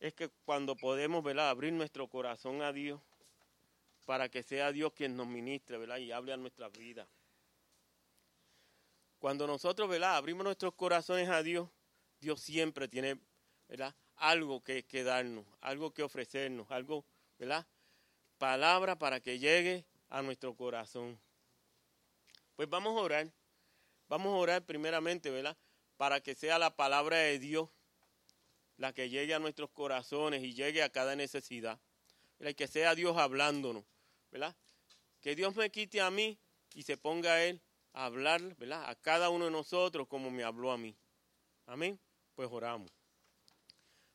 Es que cuando podemos, ¿verdad? Abrir nuestro corazón a Dios para que sea Dios quien nos ministre, ¿verdad? Y hable a nuestras vidas. Cuando nosotros, ¿verdad? Abrimos nuestros corazones a Dios, Dios siempre tiene, ¿verdad? Algo que, que darnos, algo que ofrecernos, algo, ¿verdad? Palabra para que llegue a nuestro corazón. Pues vamos a orar. Vamos a orar primeramente, ¿verdad? Para que sea la palabra de Dios la que llegue a nuestros corazones y llegue a cada necesidad. ¿verdad? Que sea Dios hablándonos, ¿verdad? Que Dios me quite a mí y se ponga a Él a hablar, ¿verdad? A cada uno de nosotros como me habló a mí. Amén. Pues oramos.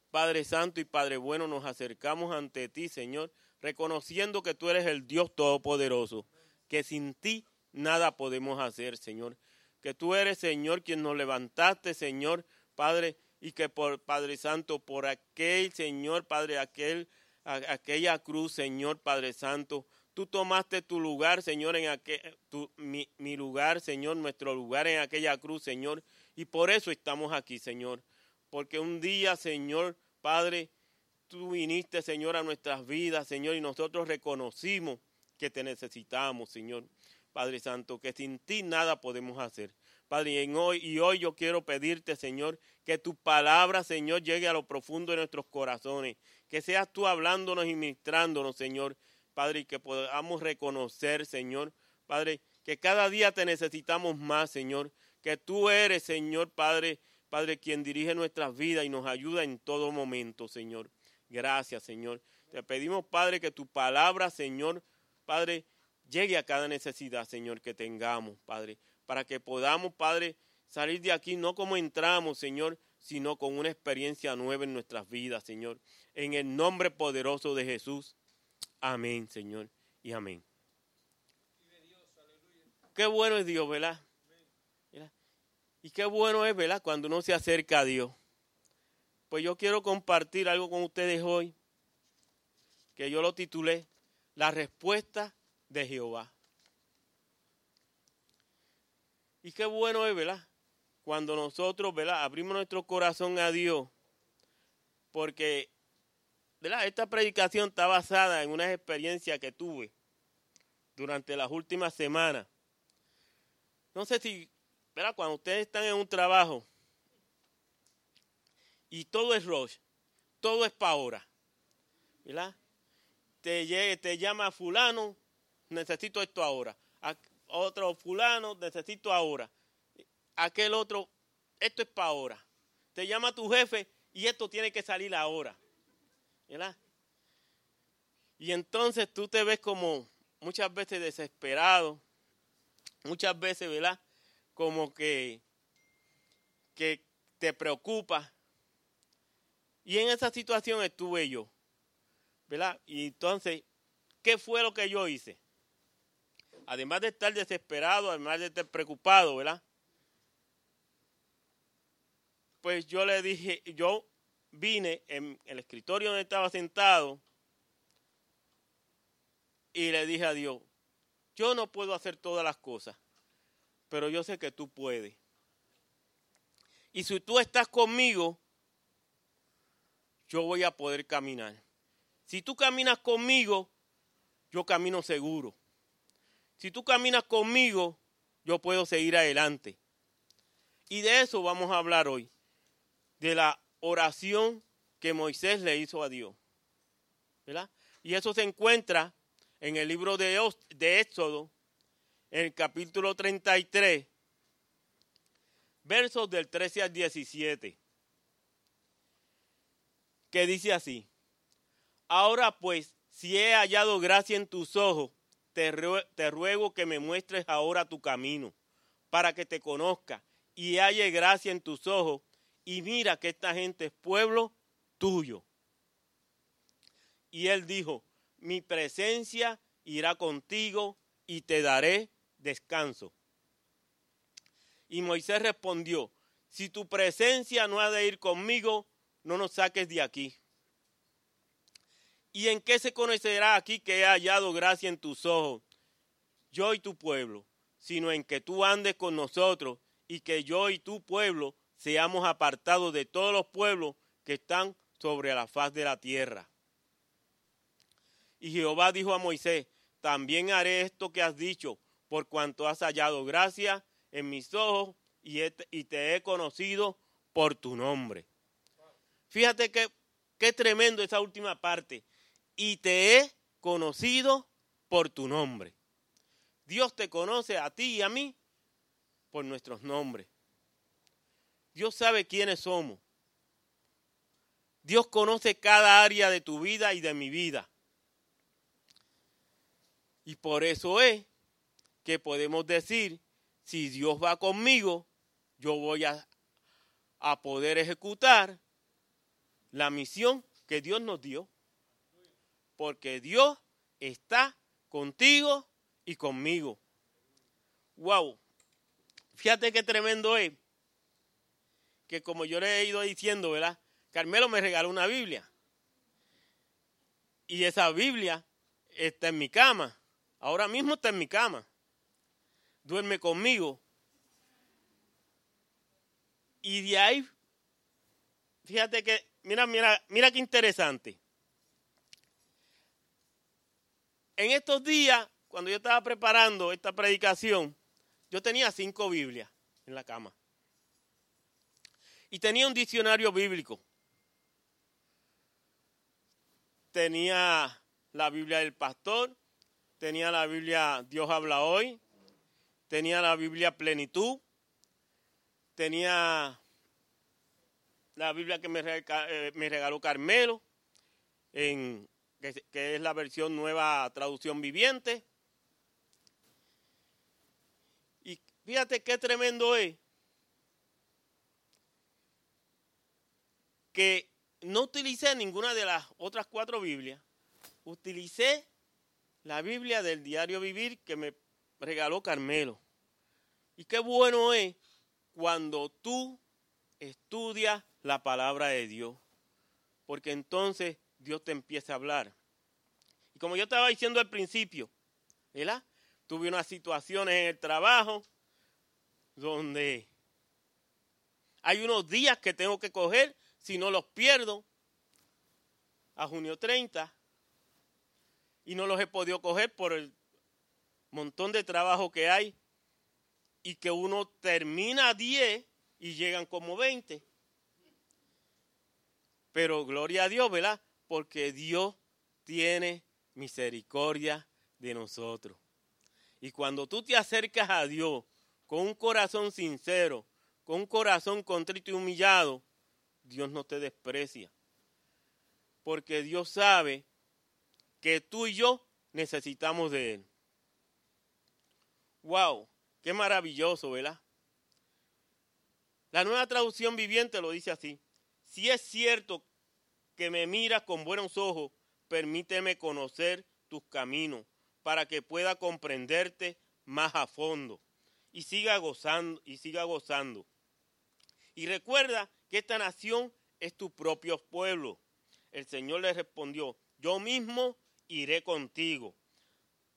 Padre Santo y Padre Bueno, nos acercamos ante ti, Señor, reconociendo que tú eres el Dios Todopoderoso, que sin ti nada podemos hacer, Señor. Que tú eres, Señor, quien nos levantaste, Señor, Padre, y que por Padre Santo, por aquel Señor, Padre, aquel, aquella cruz, Señor, Padre Santo, tú tomaste tu lugar, Señor, en aquel, mi, mi lugar, Señor, nuestro lugar en aquella cruz, Señor, y por eso estamos aquí, Señor, porque un día, Señor, Padre, tú viniste, Señor, a nuestras vidas, Señor, y nosotros reconocimos que te necesitamos, Señor. Padre Santo, que sin ti nada podemos hacer. Padre, y, en hoy, y hoy yo quiero pedirte, Señor, que tu palabra, Señor, llegue a lo profundo de nuestros corazones. Que seas tú hablándonos y ministrándonos, Señor. Padre, y que podamos reconocer, Señor, Padre, que cada día te necesitamos más, Señor. Que tú eres, Señor, Padre, Padre, quien dirige nuestras vidas y nos ayuda en todo momento, Señor. Gracias, Señor. Te pedimos, Padre, que tu palabra, Señor, Padre, llegue a cada necesidad, Señor, que tengamos, Padre, para que podamos, Padre, salir de aquí no como entramos, Señor, sino con una experiencia nueva en nuestras vidas, Señor. En el nombre poderoso de Jesús. Amén, Señor, y amén. Qué bueno es Dios, ¿verdad? Y qué bueno es, ¿verdad? Cuando uno se acerca a Dios. Pues yo quiero compartir algo con ustedes hoy, que yo lo titulé La respuesta de Jehová. Y qué bueno es, ¿verdad? Cuando nosotros, ¿verdad? Abrimos nuestro corazón a Dios. Porque, ¿verdad? Esta predicación está basada en una experiencia que tuve durante las últimas semanas. No sé si, ¿verdad? Cuando ustedes están en un trabajo y todo es rush, todo es para ahora, ¿verdad? Te, te llama fulano, necesito esto ahora. Otro fulano, necesito ahora. Aquel otro, esto es para ahora. Te llama tu jefe y esto tiene que salir ahora. ¿Verdad? Y entonces tú te ves como muchas veces desesperado, muchas veces, ¿verdad? Como que, que te preocupa. Y en esa situación estuve yo, ¿verdad? Y entonces, ¿qué fue lo que yo hice? Además de estar desesperado, además de estar preocupado, ¿verdad? Pues yo le dije, yo vine en el escritorio donde estaba sentado y le dije a Dios, yo no puedo hacer todas las cosas, pero yo sé que tú puedes. Y si tú estás conmigo, yo voy a poder caminar. Si tú caminas conmigo, yo camino seguro si tú caminas conmigo, yo puedo seguir adelante. Y de eso vamos a hablar hoy, de la oración que Moisés le hizo a Dios. Y eso se encuentra en el libro de, de Éxodo, en el capítulo 33, versos del 13 al 17, que dice así, ahora pues, si he hallado gracia en tus ojos, te, ruego que me muestres ahora tu camino, para que te conozca y haya gracia en tus ojos, y mira que esta gente es pueblo tuyo. Y él dijo, mi presencia irá contigo y te daré descanso. Y Moisés respondió, si tu presencia no ha de ir conmigo, no nos saques de aquí. ¿Y en qué se conocerá aquí que he hallado gracia en tus ojos, yo y tu pueblo? Sino en que tú andes con nosotros y que yo y tu pueblo seamos apartados de todos los pueblos que están sobre la faz de la tierra. Y Jehová dijo a Moisés, también haré esto que has dicho, por cuanto has hallado gracia en mis ojos y, te he conocido por tu nombre. Fíjate que qué tremendo esa última parte. Y te he conocido por tu nombre. Dios te conoce a ti y a mí por nuestros nombres. Dios sabe quiénes somos. Dios conoce cada área de tu vida y de mi vida. Y por eso es que podemos decir, si Dios va conmigo, yo voy a, a poder ejecutar la misión que Dios nos dio. Porque Dios está contigo y conmigo. Wow. Fíjate qué tremendo es. Que como yo le he ido diciendo, ¿verdad? Carmelo me regaló una Biblia. Y esa Biblia está en mi cama. Ahora mismo está en mi cama. Duerme conmigo. Y de ahí, fíjate que, mira, mira, mira qué interesante. En estos días, cuando yo estaba preparando esta predicación, yo tenía cinco Biblias en la cama. Y tenía un diccionario bíblico. Tenía la Biblia del pastor, tenía la Biblia Dios habla hoy, tenía la Biblia plenitud, tenía la Biblia que me eh, regaló Carmelo, en, que es la versión nueva traducción viviente. Y fíjate qué tremendo es que no utilicé ninguna de las otras cuatro Biblias. Utilicé la Biblia del diario vivir que me regaló Carmelo. Y qué bueno es cuando tú estudias la palabra de Dios. Porque entonces Dios te empieza a hablar. Y como yo estaba diciendo al principio, ¿verdad? Tuve unas situaciones en el trabajo donde hay unos días que tengo que coger, si no los pierdo, a junio 30, y no los he podido coger por el montón de trabajo que hay, y que uno termina a 10 y llegan como 20. Pero gloria a Dios, ¿verdad? Porque Dios tiene misericordia de nosotros. Y cuando tú te acercas a Dios con un corazón sincero, con un corazón contrito y humillado, Dios no te desprecia. Porque Dios sabe que tú y yo necesitamos de Él. ¡Wow! ¡Qué maravilloso, ¿verdad? La nueva traducción viviente lo dice así. Si es cierto que me miras con buenos ojos, permíteme conocer tus caminos para que pueda comprenderte más a fondo y siga gozando y siga gozando. Y recuerda que esta nación es tu propio pueblo. El Señor le respondió, yo mismo iré contigo,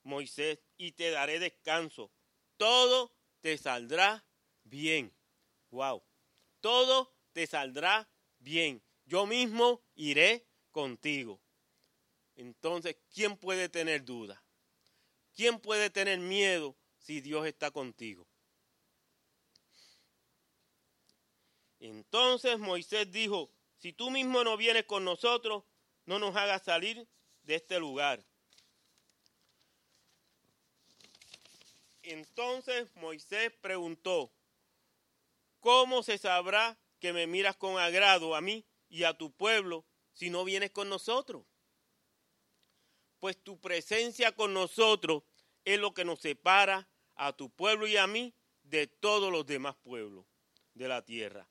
Moisés, y te daré descanso. Todo te saldrá bien. Wow. Todo te saldrá bien. Yo mismo iré contigo. Entonces, ¿quién puede tener duda? ¿Quién puede tener miedo si Dios está contigo? Entonces Moisés dijo, si tú mismo no vienes con nosotros, no nos hagas salir de este lugar. Entonces Moisés preguntó, ¿cómo se sabrá que me miras con agrado a mí y a tu pueblo si no vienes con nosotros? pues tu presencia con nosotros es lo que nos separa a tu pueblo y a mí de todos los demás pueblos de la tierra.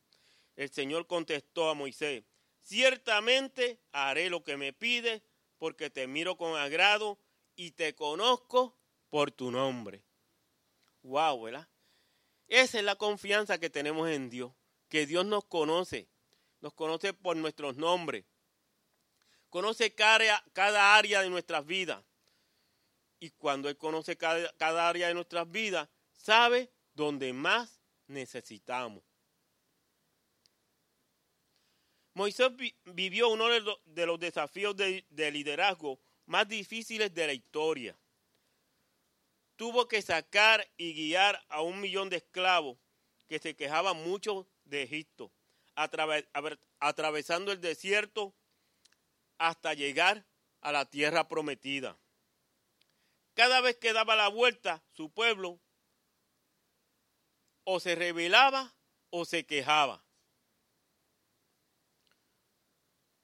El Señor contestó a Moisés, ciertamente haré lo que me pides, porque te miro con agrado y te conozco por tu nombre. Wow, ¿verdad? Esa es la confianza que tenemos en Dios, que Dios nos conoce, nos conoce por nuestros nombres conoce cada, área de nuestras vidas. Y cuando Él conoce cada, área de nuestras vidas, sabe dónde más necesitamos. Moisés vivió uno de los desafíos de, liderazgo más difíciles de la historia. Tuvo que sacar y guiar a un millón de esclavos que se quejaban mucho de Egipto, atravesando el desierto hasta llegar a la tierra prometida. Cada vez que daba la vuelta, su pueblo o se rebelaba o se quejaba.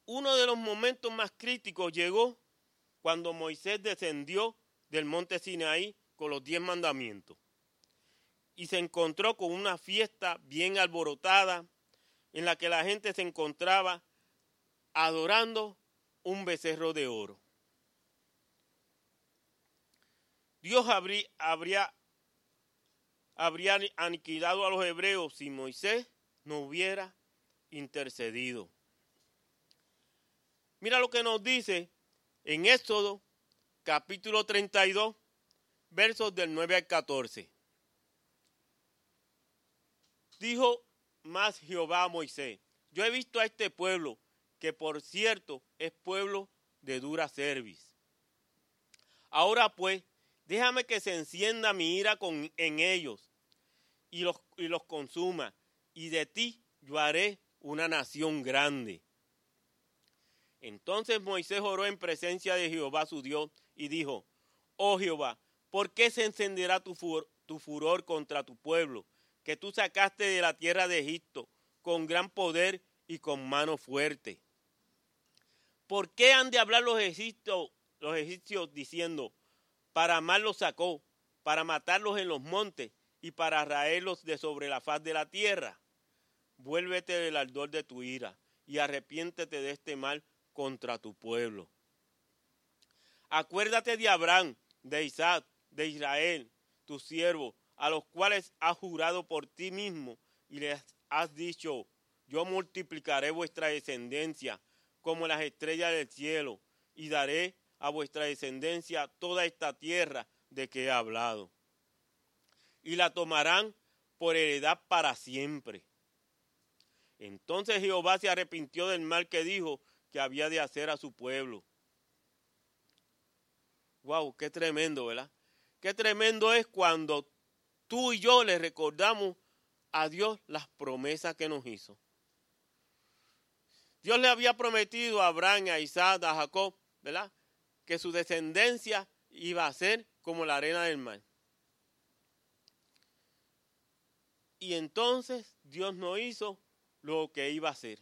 Uno de los momentos más críticos llegó cuando Moisés descendió del monte Sinaí con los diez mandamientos y se encontró con una fiesta bien alborotada en la que la gente se encontraba adorando un becerro de oro. Dios habría, aniquilado a los hebreos si Moisés no hubiera intercedido. Mira lo que nos dice en Éxodo capítulo 32, versos del 9 al 14. Dijo más Jehová a Moisés, yo he visto a este pueblo, que por cierto es pueblo de dura cerviz. Ahora pues, déjame que se encienda mi ira con, en ellos y los, y los consuma, y de ti yo haré una nación grande. Entonces Moisés oró en presencia de Jehová su Dios y dijo, oh Jehová, ¿por qué se encenderá tu, tu furor contra tu pueblo, que tú sacaste de la tierra de Egipto con gran poder y con mano fuerte? ¿Por qué han de hablar los egipcios, los egipcios diciendo, para mal los sacó, para matarlos en los montes y para raerlos de sobre la faz de la tierra? Vuélvete del ardor de tu ira y arrepiéntete de este mal contra tu pueblo. Acuérdate de Abraham, de Isaac, de Israel, tu siervo, a los cuales has jurado por ti mismo y les has dicho, yo multiplicaré vuestra descendencia como las estrellas del cielo y daré a vuestra descendencia toda esta tierra de que he hablado. Y la tomarán por heredad para siempre. Entonces Jehová se arrepintió del mal que dijo que había de hacer a su pueblo. Wow, qué tremendo, ¿verdad? Qué tremendo es cuando tú y yo le recordamos a Dios las promesas que nos hizo. Dios le había prometido a Abraham, a Isaac, a Jacob, ¿verdad? Que su descendencia iba a ser como la arena del mar. Y entonces Dios no hizo lo que iba a hacer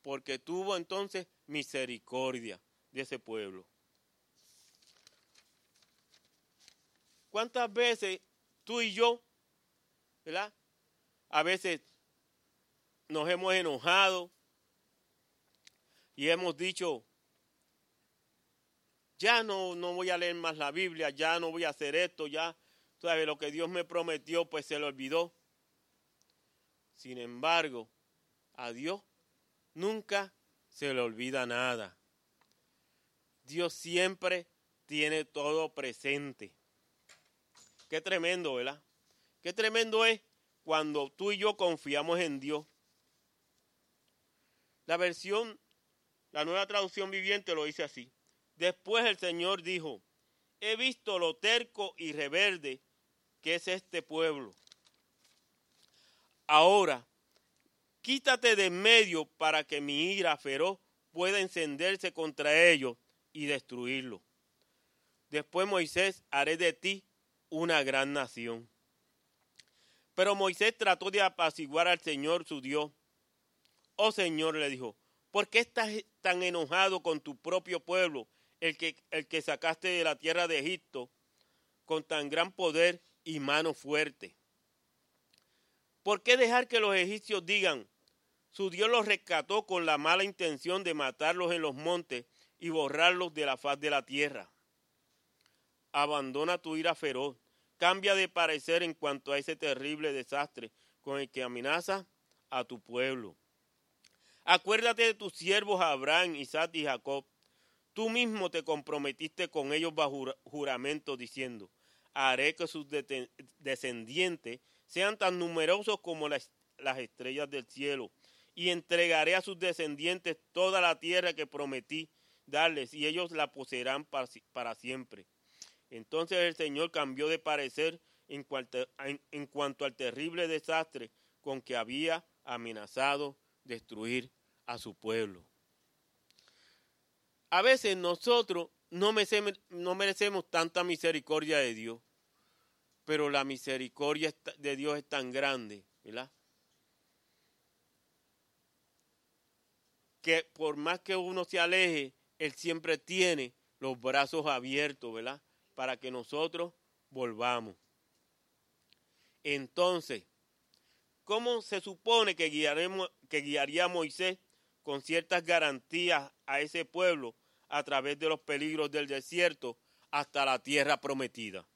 porque tuvo entonces misericordia de ese pueblo. ¿Cuántas veces tú y yo, ¿verdad? A veces nos hemos enojado y hemos dicho, ya no, no voy a leer más la Biblia, ya no voy a hacer esto, ya, ¿sabes? Lo que Dios me prometió, pues se lo olvidó. Sin embargo, a Dios nunca se le olvida nada. Dios siempre tiene todo presente. Qué tremendo, ¿verdad? Qué tremendo es cuando tú y yo confiamos en Dios. La versión, la nueva traducción viviente lo dice así. Después el Señor dijo, he visto lo terco y reverde que es este pueblo. Ahora Quítate de en medio para que mi ira feroz pueda encenderse contra ellos y destruirlos. Después Moisés haré de ti una gran nación. Pero Moisés trató de apaciguar al Señor su Dios. Oh Señor, le dijo, ¿por qué estás tan enojado con tu propio pueblo, el que, el que sacaste de la tierra de Egipto, con tan gran poder y mano fuerte? ¿Por qué dejar que los egipcios digan, su Dios los rescató con la mala intención de matarlos en los montes y borrarlos de la faz de la tierra. Abandona tu ira feroz, cambia de parecer en cuanto a ese terrible desastre con el que amenaza a tu pueblo. Acuérdate de tus siervos Abraham, Isaac y Jacob. Tú mismo te comprometiste con ellos bajo juramento diciendo, haré que sus descendientes sean tan numerosos como las, las estrellas del cielo y entregaré a sus descendientes toda la tierra que prometí darles, y ellos la poseerán para, siempre. Entonces el Señor cambió de parecer en cuanto, al terrible desastre con que había amenazado destruir a su pueblo. A veces nosotros no merecemos, no merecemos tanta misericordia de Dios, pero la misericordia de Dios es tan grande, ¿verdad? Que por más que uno se aleje, Él siempre tiene los brazos abiertos, ¿verdad? Para que nosotros volvamos. Entonces, ¿cómo se supone que, guiaremos, que guiaría a Moisés con ciertas garantías a ese pueblo a través de los peligros del desierto hasta la tierra prometida.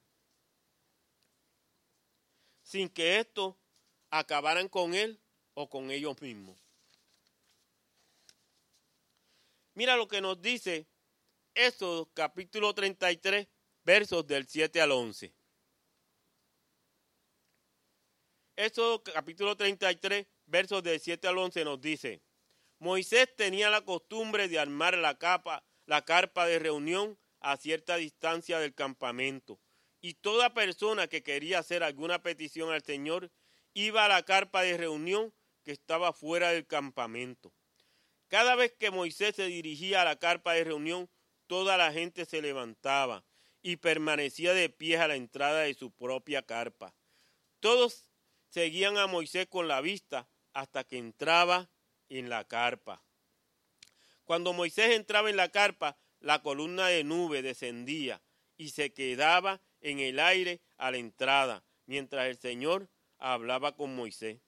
Sin que estos acabaran con él o con ellos mismos. Mira lo que nos dice Éxodo capítulo 33, versos del 7 al 11. Éxodo capítulo 33, versos del 7 al 11 nos dice, Moisés tenía la costumbre de armar la capa la carpa de reunión a cierta distancia del campamento. Y toda persona que quería hacer alguna petición al Señor iba a la carpa de reunión que estaba fuera del campamento. Cada vez que Moisés se dirigía a la carpa de reunión, toda la gente se levantaba y permanecía de pie a la entrada de su propia carpa. Todos seguían a Moisés con la vista hasta que entraba en la carpa. Cuando Moisés entraba en la carpa, la columna de nube descendía y se quedaba en el aire a la entrada, mientras el Señor hablaba con Moisés.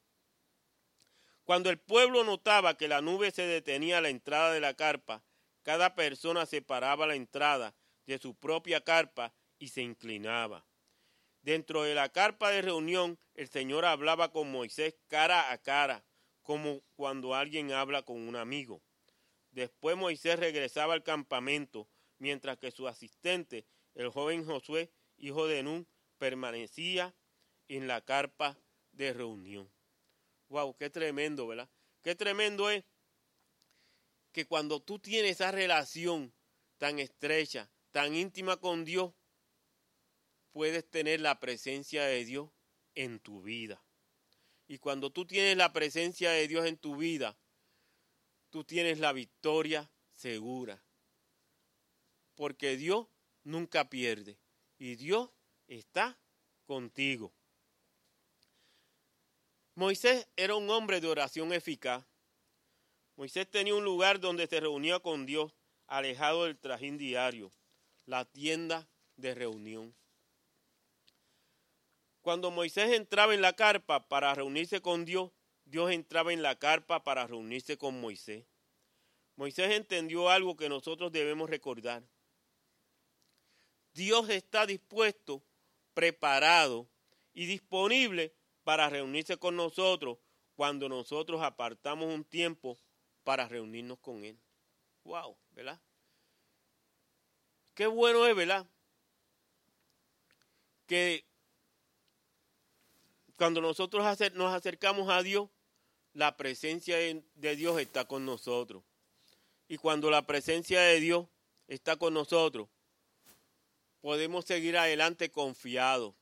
Cuando el pueblo notaba que la nube se detenía a la entrada de la carpa, cada persona separaba la entrada de su propia carpa y se inclinaba. Dentro de la carpa de reunión, el Señor hablaba con Moisés cara a cara, como cuando alguien habla con un amigo. Después Moisés regresaba al campamento, mientras que su asistente, el joven Josué, hijo de Nun, permanecía en la carpa de reunión. Wow, qué tremendo, ¿verdad? Qué tremendo es que cuando tú tienes esa relación tan estrecha, tan íntima con Dios, puedes tener la presencia de Dios en tu vida. Y cuando tú tienes la presencia de Dios en tu vida, tú tienes la victoria segura. Porque Dios nunca pierde y Dios está contigo. Moisés era un hombre de oración eficaz. Moisés tenía un lugar donde se reunía con Dios, alejado del trajín diario, la tienda de reunión. Cuando Moisés entraba en la carpa para reunirse con Dios, Dios entraba en la carpa para reunirse con Moisés. Moisés entendió algo que nosotros debemos recordar. Dios está dispuesto, preparado y disponible para reunirse con nosotros cuando nosotros apartamos un tiempo para reunirnos con Él. Wow, ¿verdad? Qué bueno es, ¿verdad? Que cuando nosotros nos acercamos a Dios, la presencia de Dios está con nosotros. Y cuando la presencia de Dios está con nosotros, podemos seguir adelante confiados.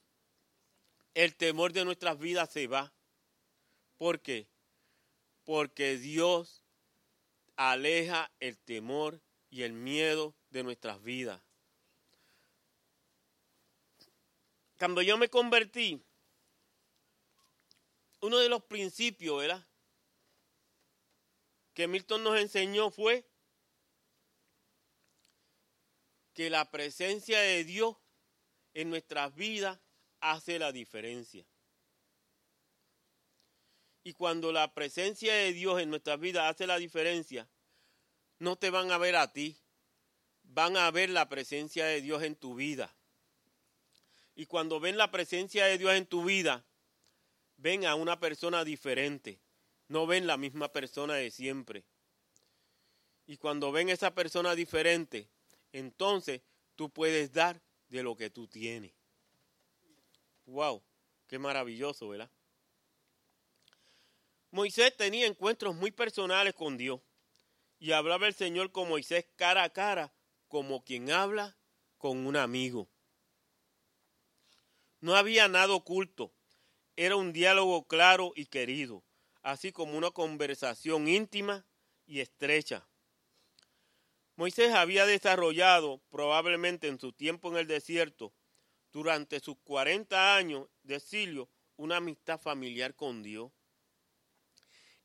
El temor de nuestras vidas se va. ¿Por qué? Porque Dios aleja el temor y el miedo de nuestras vidas. Cuando yo me convertí, uno de los principios, ¿verdad? Que Milton nos enseñó fue que la presencia de Dios en nuestras vidas hace la diferencia. Y cuando la presencia de Dios en nuestras vidas hace la diferencia, no te van a ver a ti, van a ver la presencia de Dios en tu vida. Y cuando ven la presencia de Dios en tu vida, ven a una persona diferente no ven la misma persona de siempre. Y cuando ven esa persona diferente, entonces tú puedes dar de lo que tú tienes. ¡Wow! Qué maravilloso, ¿verdad? Moisés tenía encuentros muy personales con Dios y hablaba el Señor con Moisés cara a cara, como quien habla con un amigo. No había nada oculto, era un diálogo claro y querido, así como una conversación íntima y estrecha. Moisés había desarrollado, probablemente en su tiempo en el desierto, durante sus 40 años de exilio, una amistad familiar con Dios.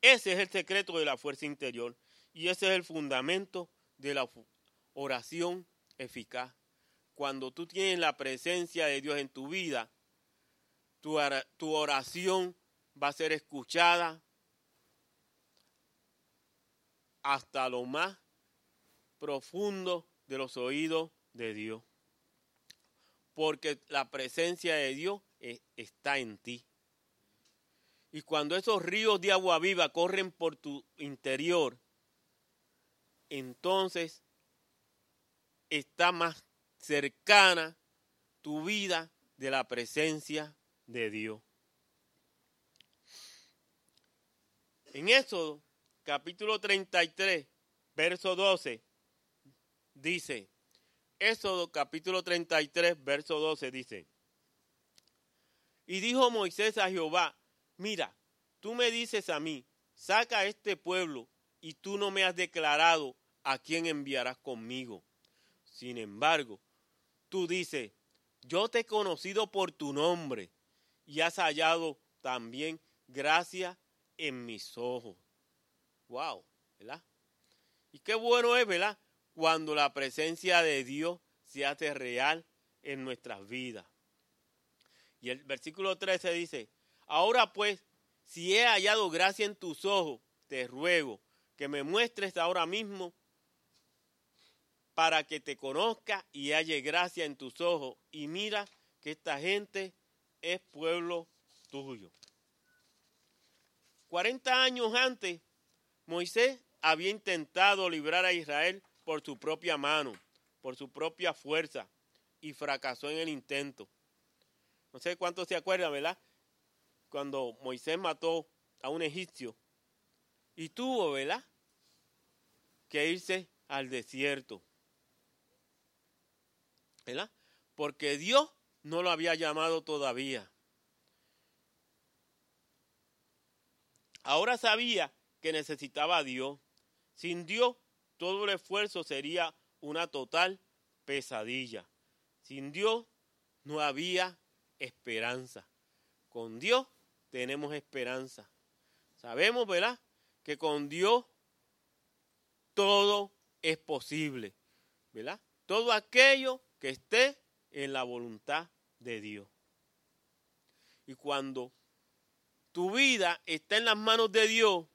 Ese es el secreto de la fuerza interior y ese es el fundamento de la oración eficaz. Cuando tú tienes la presencia de Dios en tu vida, tu, oración va a ser escuchada hasta lo más profundo de los oídos de Dios. Porque la presencia de Dios e, está en ti. Y cuando esos ríos de agua viva corren por tu interior, entonces está más cercana tu vida de la presencia de Dios. En Éxodo, capítulo 33, verso 12, dice, Éxodo capítulo 33, verso 12 dice, y dijo Moisés a Jehová, mira, tú me dices a mí, saca a este pueblo, y tú no me has declarado a quién enviarás conmigo. Sin embargo, tú dices, yo te he conocido por tu nombre, y has hallado también gracia en mis ojos. Wow, ¿verdad? Y qué bueno es, ¿verdad? Cuando la presencia de Dios se hace real en nuestras vidas. Y el versículo 13 dice, ahora pues, si he hallado gracia en tus ojos, te ruego que me muestres ahora mismo para que te conozca y halle gracia en tus ojos. Y mira que esta gente es pueblo tuyo. 40 años antes, Moisés había intentado librar a Israel por su propia mano, por su propia fuerza, y fracasó en el intento. No sé cuántos se acuerdan, ¿verdad? Cuando Moisés mató a un egipcio y tuvo, ¿verdad? Que irse al desierto. Porque Dios no lo había llamado todavía. Ahora sabía que necesitaba a Dios. Sin Dios, todo el esfuerzo sería una total pesadilla. Sin Dios no había esperanza. Con Dios tenemos esperanza. Sabemos, ¿verdad? Que con Dios todo es posible, ¿verdad? Todo aquello que esté en la voluntad de Dios. Y cuando tu vida está en las manos de Dios,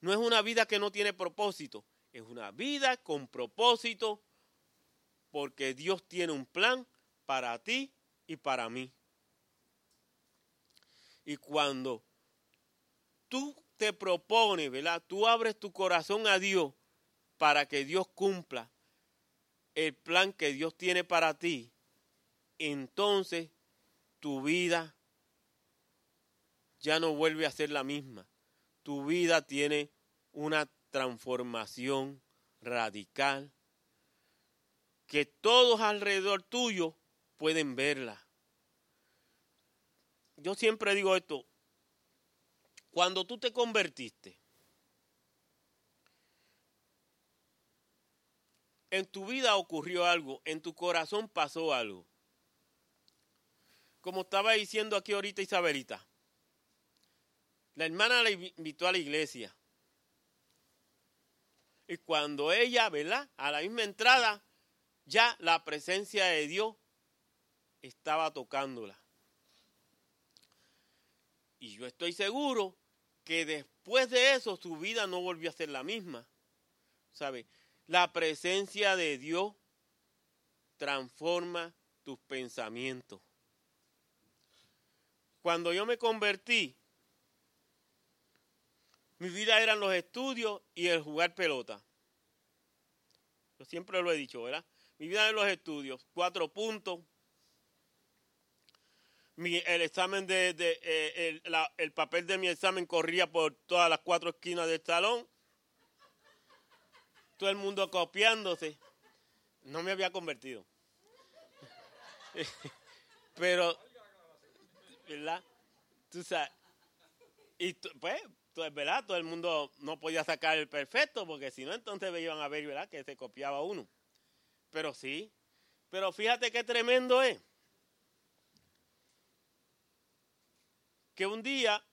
no es una vida que no tiene propósito, es una vida con propósito porque Dios tiene un plan para ti y para mí. Y cuando tú te propones, ¿verdad? Tú abres tu corazón a Dios para que Dios cumpla el plan que Dios tiene para ti, entonces tu vida ya no vuelve a ser la misma. Tu vida tiene una transformación radical que todos alrededor tuyo pueden verla. Yo siempre digo esto, cuando tú te convertiste, en tu vida ocurrió algo, en tu corazón pasó algo. Como estaba diciendo aquí ahorita Isabelita, la hermana la invitó a la iglesia. Y cuando ella, ¿verdad? A la misma entrada, ya la presencia de Dios estaba tocándola. Y yo estoy seguro que después de eso su vida no volvió a ser la misma. ¿Sabe? La presencia de Dios transforma tus pensamientos. Cuando yo me convertí, mi vida eran los estudios y el jugar pelota. Yo siempre lo he dicho, ¿verdad? Mi vida en los estudios, cuatro puntos. el examen de, eh, el papel de mi examen corría por todas las cuatro esquinas del salón. Todo el mundo copiándose. No me había convertido. Pero, ¿verdad? Tú sabes. Y pues, ¿verdad? Todo el mundo no podía sacar el perfecto, porque si no, entonces iban a ver, ¿verdad? Que se copiaba uno. Pero sí. Pero fíjate qué tremendo es. Que un día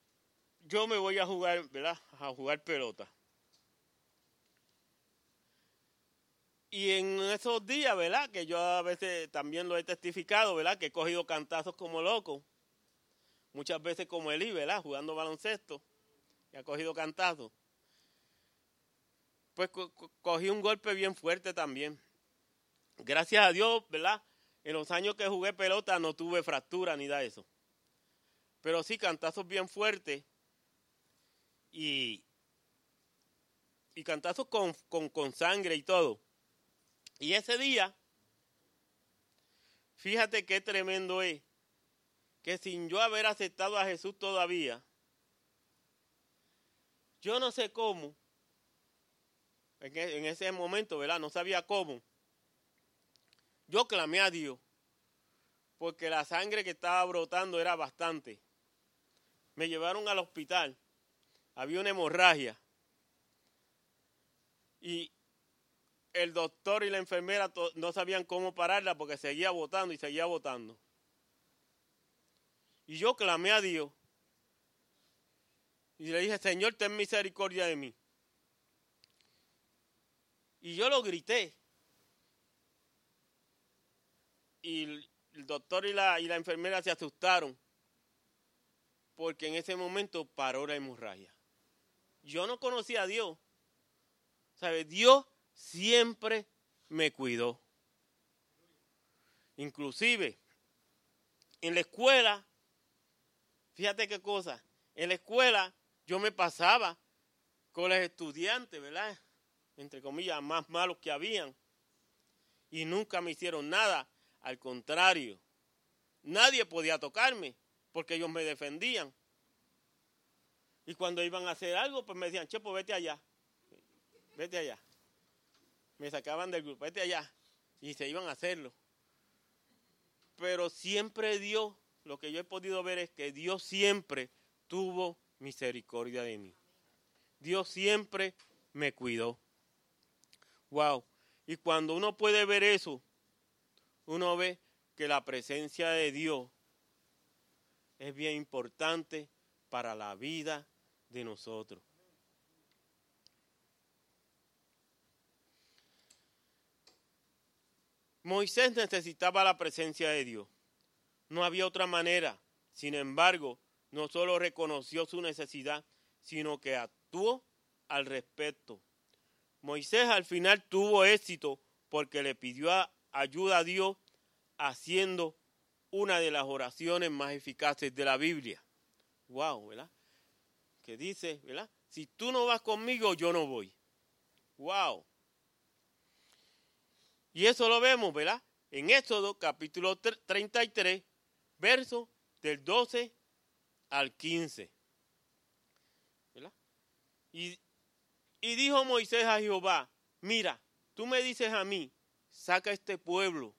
yo me voy a jugar, ¿verdad? A jugar pelota. Y en esos días, ¿verdad? Que yo a veces también lo he testificado, ¿verdad? Que he cogido cantazos como loco. Muchas veces como Eli, ¿verdad? Jugando baloncesto. Y ha cogido cantazos. Pues co- co- cogí un golpe bien fuerte también. Gracias a Dios, ¿verdad? En los años que jugué pelota no tuve fractura ni de eso. Pero sí, cantazos bien fuertes. Y, y cantazos con, con, con sangre y todo. Y ese día, fíjate qué tremendo es, que sin yo haber aceptado a Jesús todavía, yo no sé cómo, en e- en ese momento, ¿verdad? No sabía cómo. Yo clamé a Dios, porque la sangre que estaba brotando era bastante. Me llevaron al hospital, había una hemorragia. Y el doctor y la enfermera no sabían cómo pararla porque seguía botando y seguía botando. Y yo clamé a Dios. Y le dije, Señor, ten misericordia de mí. Y yo lo grité. Y el, doctor y la, y la enfermera se asustaron. Porque en ese momento paró la hemorragia. Yo no conocía a Dios. ¿Sabe? Dios siempre me cuidó. Inclusive, en la escuela, fíjate qué cosa, en la escuela yo me pasaba con los estudiantes, ¿verdad? Entre comillas, más malos que habían. Y nunca me hicieron nada. Al contrario, nadie podía tocarme porque ellos me defendían. Y cuando iban a hacer algo, pues me decían, Chepo, vete allá. Vete allá. Me sacaban del grupo, vete allá. Y se iban a hacerlo. Pero siempre Dios, lo que yo he podido ver es que Dios siempre tuvo misericordia de mí. Dios siempre me cuidó. Wow. Y cuando uno puede ver eso, uno ve que la presencia de Dios es bien importante para la vida de nosotros. Moisés necesitaba la presencia de Dios. No había otra manera. Sin embargo, no solo reconoció su necesidad, sino que actuó al respecto. Moisés al final tuvo éxito porque le pidió ayuda a Dios haciendo una de las oraciones más eficaces de la Biblia. Wow, ¿verdad? Que dice, ¿verdad? Si tú no vas conmigo, yo no voy. Wow. Y eso lo vemos, ¿verdad? En Éxodo capítulo tre- 33, verso del 12 al 15. ¿Verdad? Y, y dijo Moisés a Jehová, mira, tú me dices a mí, saca este pueblo,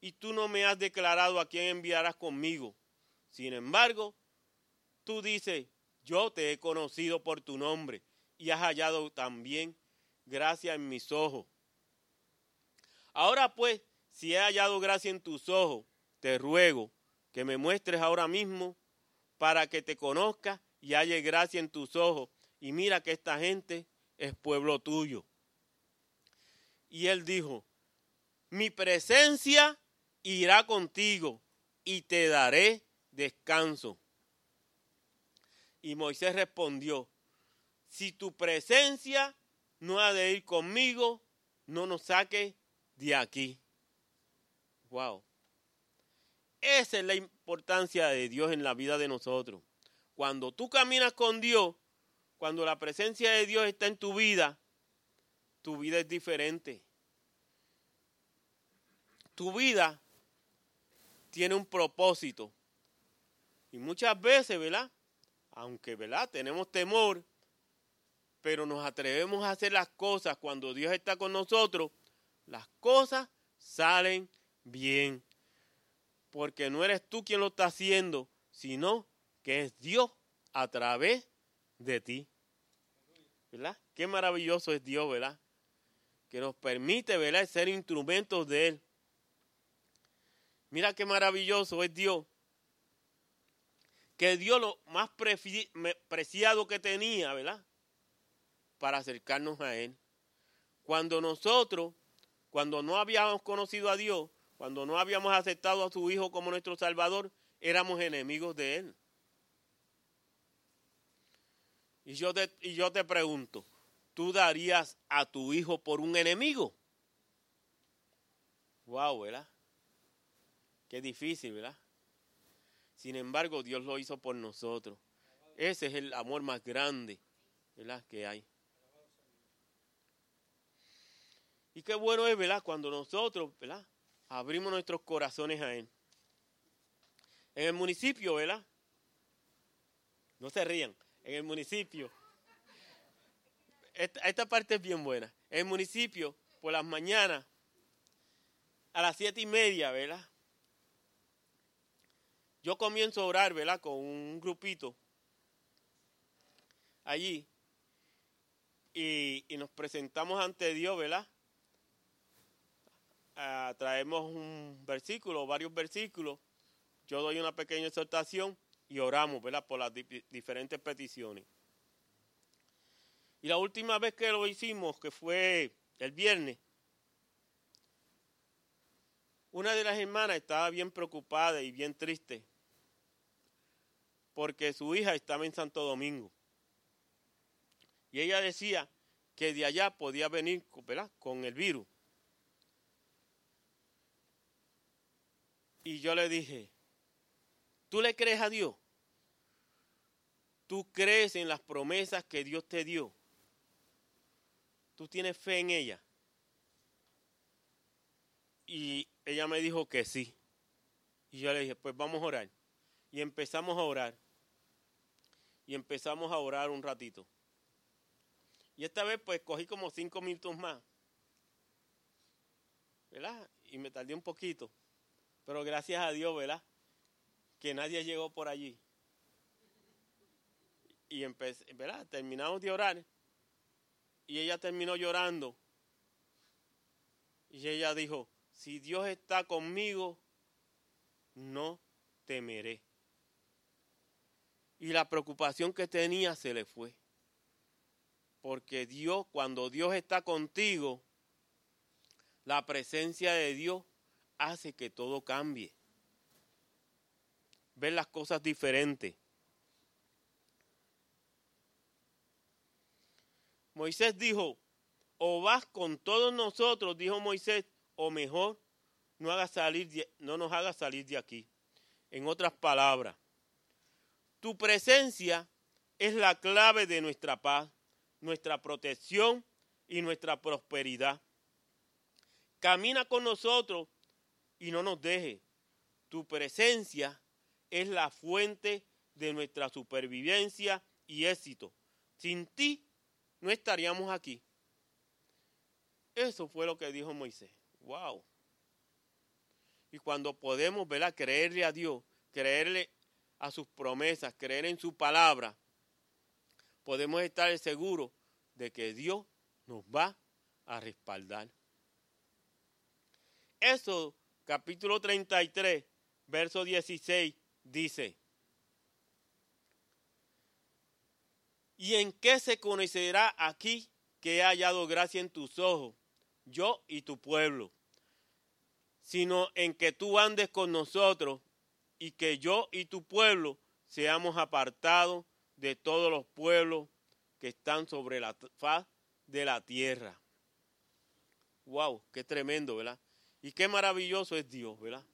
y tú no me has declarado a quién enviarás conmigo. Sin embargo, tú dices, yo te he conocido por tu nombre, y has hallado también gracia en mis ojos. Ahora pues, si he hallado gracia en tus ojos, te ruego que me muestres ahora mismo para que te conozca y halle gracia en tus ojos. Y mira que esta gente es pueblo tuyo. Y él dijo, mi presencia irá contigo y te daré descanso. Y Moisés respondió, si tu presencia no ha de ir conmigo, no nos saques de aquí. Wow. Esa es la importancia de Dios en la vida de nosotros. Cuando tú caminas con Dios, cuando la presencia de Dios está en tu vida, tu vida es diferente. Tu vida tiene un propósito. Y muchas veces, ¿verdad? Aunque, ¿verdad? Tenemos temor, pero nos atrevemos a hacer las cosas cuando Dios está con nosotros, las cosas salen bien. Porque no eres tú quien lo está haciendo, sino que es Dios a través de ti. ¿Verdad? Qué maravilloso es Dios, ¿verdad? Que nos permite, ¿verdad? Ser instrumentos de Él. Mira qué maravilloso es Dios. Que Dios lo más preciado que tenía, ¿verdad? Para acercarnos a Él. Cuando nosotros, cuando no habíamos conocido a Dios, cuando no habíamos aceptado a su Hijo como nuestro Salvador, éramos enemigos de Él. Y yo te, y yo te pregunto, ¿tú darías a tu hijo por un enemigo? Wow, ¿verdad? Qué difícil, ¿verdad? Sin embargo, Dios lo hizo por nosotros. Ese es el amor más grande, ¿verdad? Que hay. Y qué bueno es, ¿verdad? Cuando nosotros, ¿verdad? Abrimos nuestros corazones a Él. En el municipio, ¿verdad? No se rían. En el municipio. Esta, parte es bien buena. En el municipio, por las mañanas, a las siete y media, ¿verdad? yo comienzo a orar, ¿verdad? Con un grupito allí y, nos presentamos ante Dios, ¿verdad? Ah, traemos un versículo, varios versículos. Yo doy una pequeña exhortación y oramos, ¿verdad? Por las diferentes peticiones. Y la última vez que lo hicimos, que fue el viernes, una de las hermanas estaba bien preocupada y bien triste porque su hija estaba en Santo Domingo. Y ella decía que de allá podía venir con el virus. Y yo le dije, ¿tú le crees a Dios? ¿Tú crees en las promesas que Dios te dio? ¿Tú tienes fe en ella? Y ella me dijo que sí. Y yo le dije, pues vamos a orar. Y empezamos a orar y empezamos a orar un ratito. Y esta vez pues cogí como cinco minutos más. ¿Verdad? Y me tardé un poquito. Pero gracias a Dios, ¿verdad? Que nadie llegó por allí. Y empecé, ¿verdad? Terminamos de orar. Y ella terminó llorando. Y ella dijo, si Dios está conmigo, no temeré y la preocupación que tenía se le fue. Porque Dios, cuando Dios está contigo, la presencia de Dios hace que todo cambie. Ver las cosas diferentes. Moisés dijo, o vas con todos nosotros, dijo Moisés, o mejor no, salir no nos haga salir de aquí. En otras palabras, tu presencia es la clave de nuestra paz, nuestra protección y nuestra prosperidad. Camina con nosotros y no nos deje. Tu presencia es la fuente de nuestra supervivencia y éxito. Sin ti no estaríamos aquí. Eso fue lo que dijo Moisés. Wow. Y cuando podemos, ¿verdad? Creerle a Dios, creerle a sus promesas, creer en su palabra, podemos estar seguros de que Dios nos va a respaldar. Eso, capítulo 33, verso 16, dice, ¿y en qué se conocerá aquí que he hallado gracia en tus ojos, yo y tu pueblo? Sino en que tú andes con nosotros y que yo y tu pueblo seamos apartados de todos los pueblos que están sobre la faz de la tierra. Wow, qué tremendo, ¿verdad? Y qué maravilloso es Dios, ¿verdad?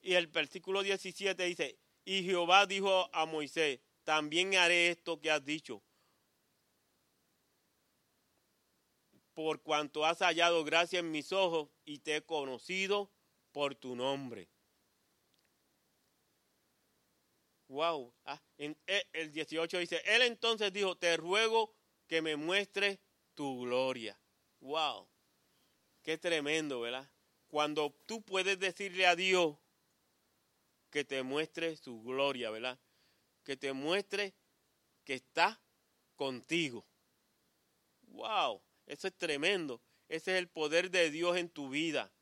Y el versículo 17 dice, y Jehová dijo a Moisés, también haré esto que has dicho, por cuanto has hallado gracia en mis ojos y te he conocido por tu nombre. Wow. Ah, en, eh, el 18 dice, él entonces dijo, te ruego que me muestre tu gloria. Wow. Qué tremendo, ¿verdad? Cuando tú puedes decirle a Dios que te muestre su gloria, ¿verdad? Que te muestre que está contigo. Wow, eso es tremendo. Ese es el poder de Dios en tu vida.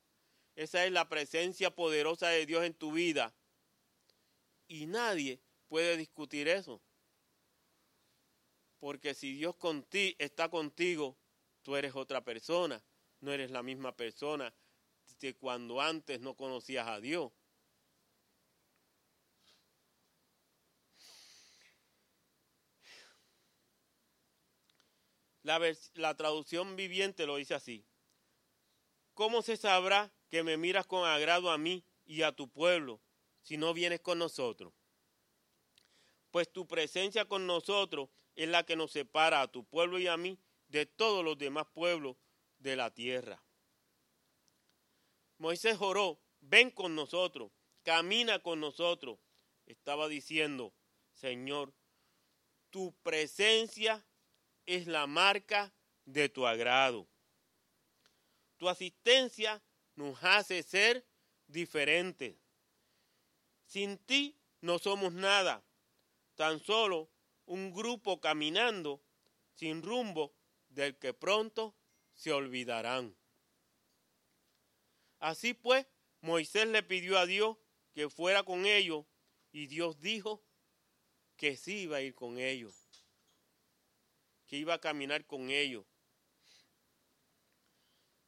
Esa es la presencia poderosa de Dios en tu vida. Y nadie puede discutir eso. Porque si Dios contigo, está contigo, tú eres otra persona. No eres la misma persona que cuando antes no conocías a Dios. La, la, traducción viviente lo dice así. ¿Cómo se sabrá que me miras con agrado a mí y a tu pueblo si no vienes con nosotros? Pues tu presencia con nosotros es la que nos separa a tu pueblo y a mí de todos los demás pueblos de la tierra. Moisés oró, ven con nosotros, camina con nosotros. Estaba diciendo, Señor, tu presencia es la marca de tu agrado. Tu asistencia nos hace ser diferentes. Sin ti no somos nada, tan solo un grupo caminando sin rumbo del que pronto se olvidarán. Así pues, Moisés le pidió a Dios que fuera con ellos y Dios dijo que sí iba a ir con ellos, que iba a caminar con ellos.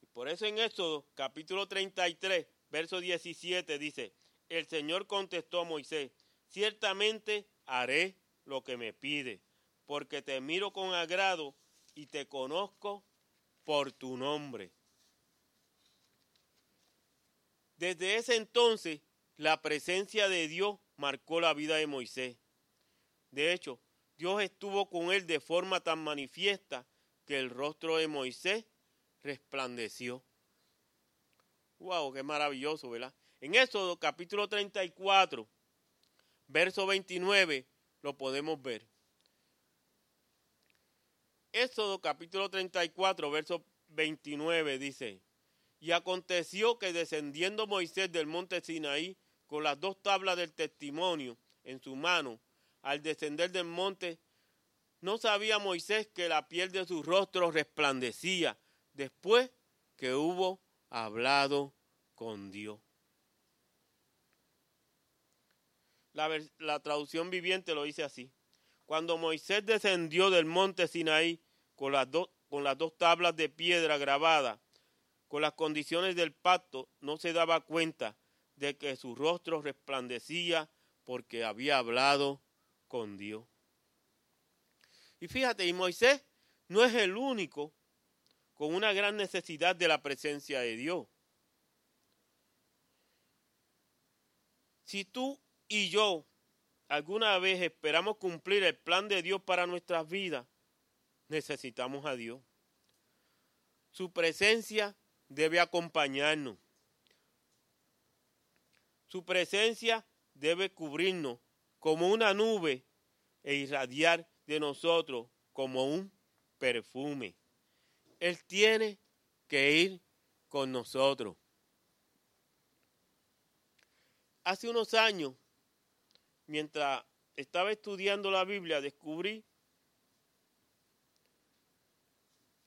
Y por eso en Éxodo capítulo 33, verso 17 dice, el Señor contestó a Moisés, ciertamente haré lo que me pide, porque te miro con agrado y te conozco por tu nombre. Desde ese entonces, la presencia de Dios marcó la vida de Moisés. De hecho, Dios estuvo con él de forma tan manifiesta que el rostro de Moisés resplandeció. ¡Wow! ¡Qué maravilloso, ¿verdad? En Éxodo capítulo 34, verso 29, lo podemos ver. Éxodo capítulo 34, verso 29 dice, y aconteció que descendiendo Moisés del monte Sinaí con las dos tablas del testimonio en su mano, al descender del monte, no sabía Moisés que la piel de su rostro resplandecía después que hubo hablado con Dios. La, la, traducción viviente lo dice así. Cuando Moisés descendió del monte Sinaí con las, con las dos tablas de piedra grabadas, con las condiciones del pacto, no se daba cuenta de que su rostro resplandecía porque había hablado con Dios. Y fíjate, y Moisés no es el único con una gran necesidad de la presencia de Dios. Si tú y yo alguna vez esperamos cumplir el plan de Dios para nuestras vidas, necesitamos a Dios. Su presencia debe acompañarnos. Su presencia debe cubrirnos como una nube e irradiar de nosotros como un perfume. Él tiene que ir con nosotros. Hace unos años, mientras estaba estudiando la Biblia, descubrí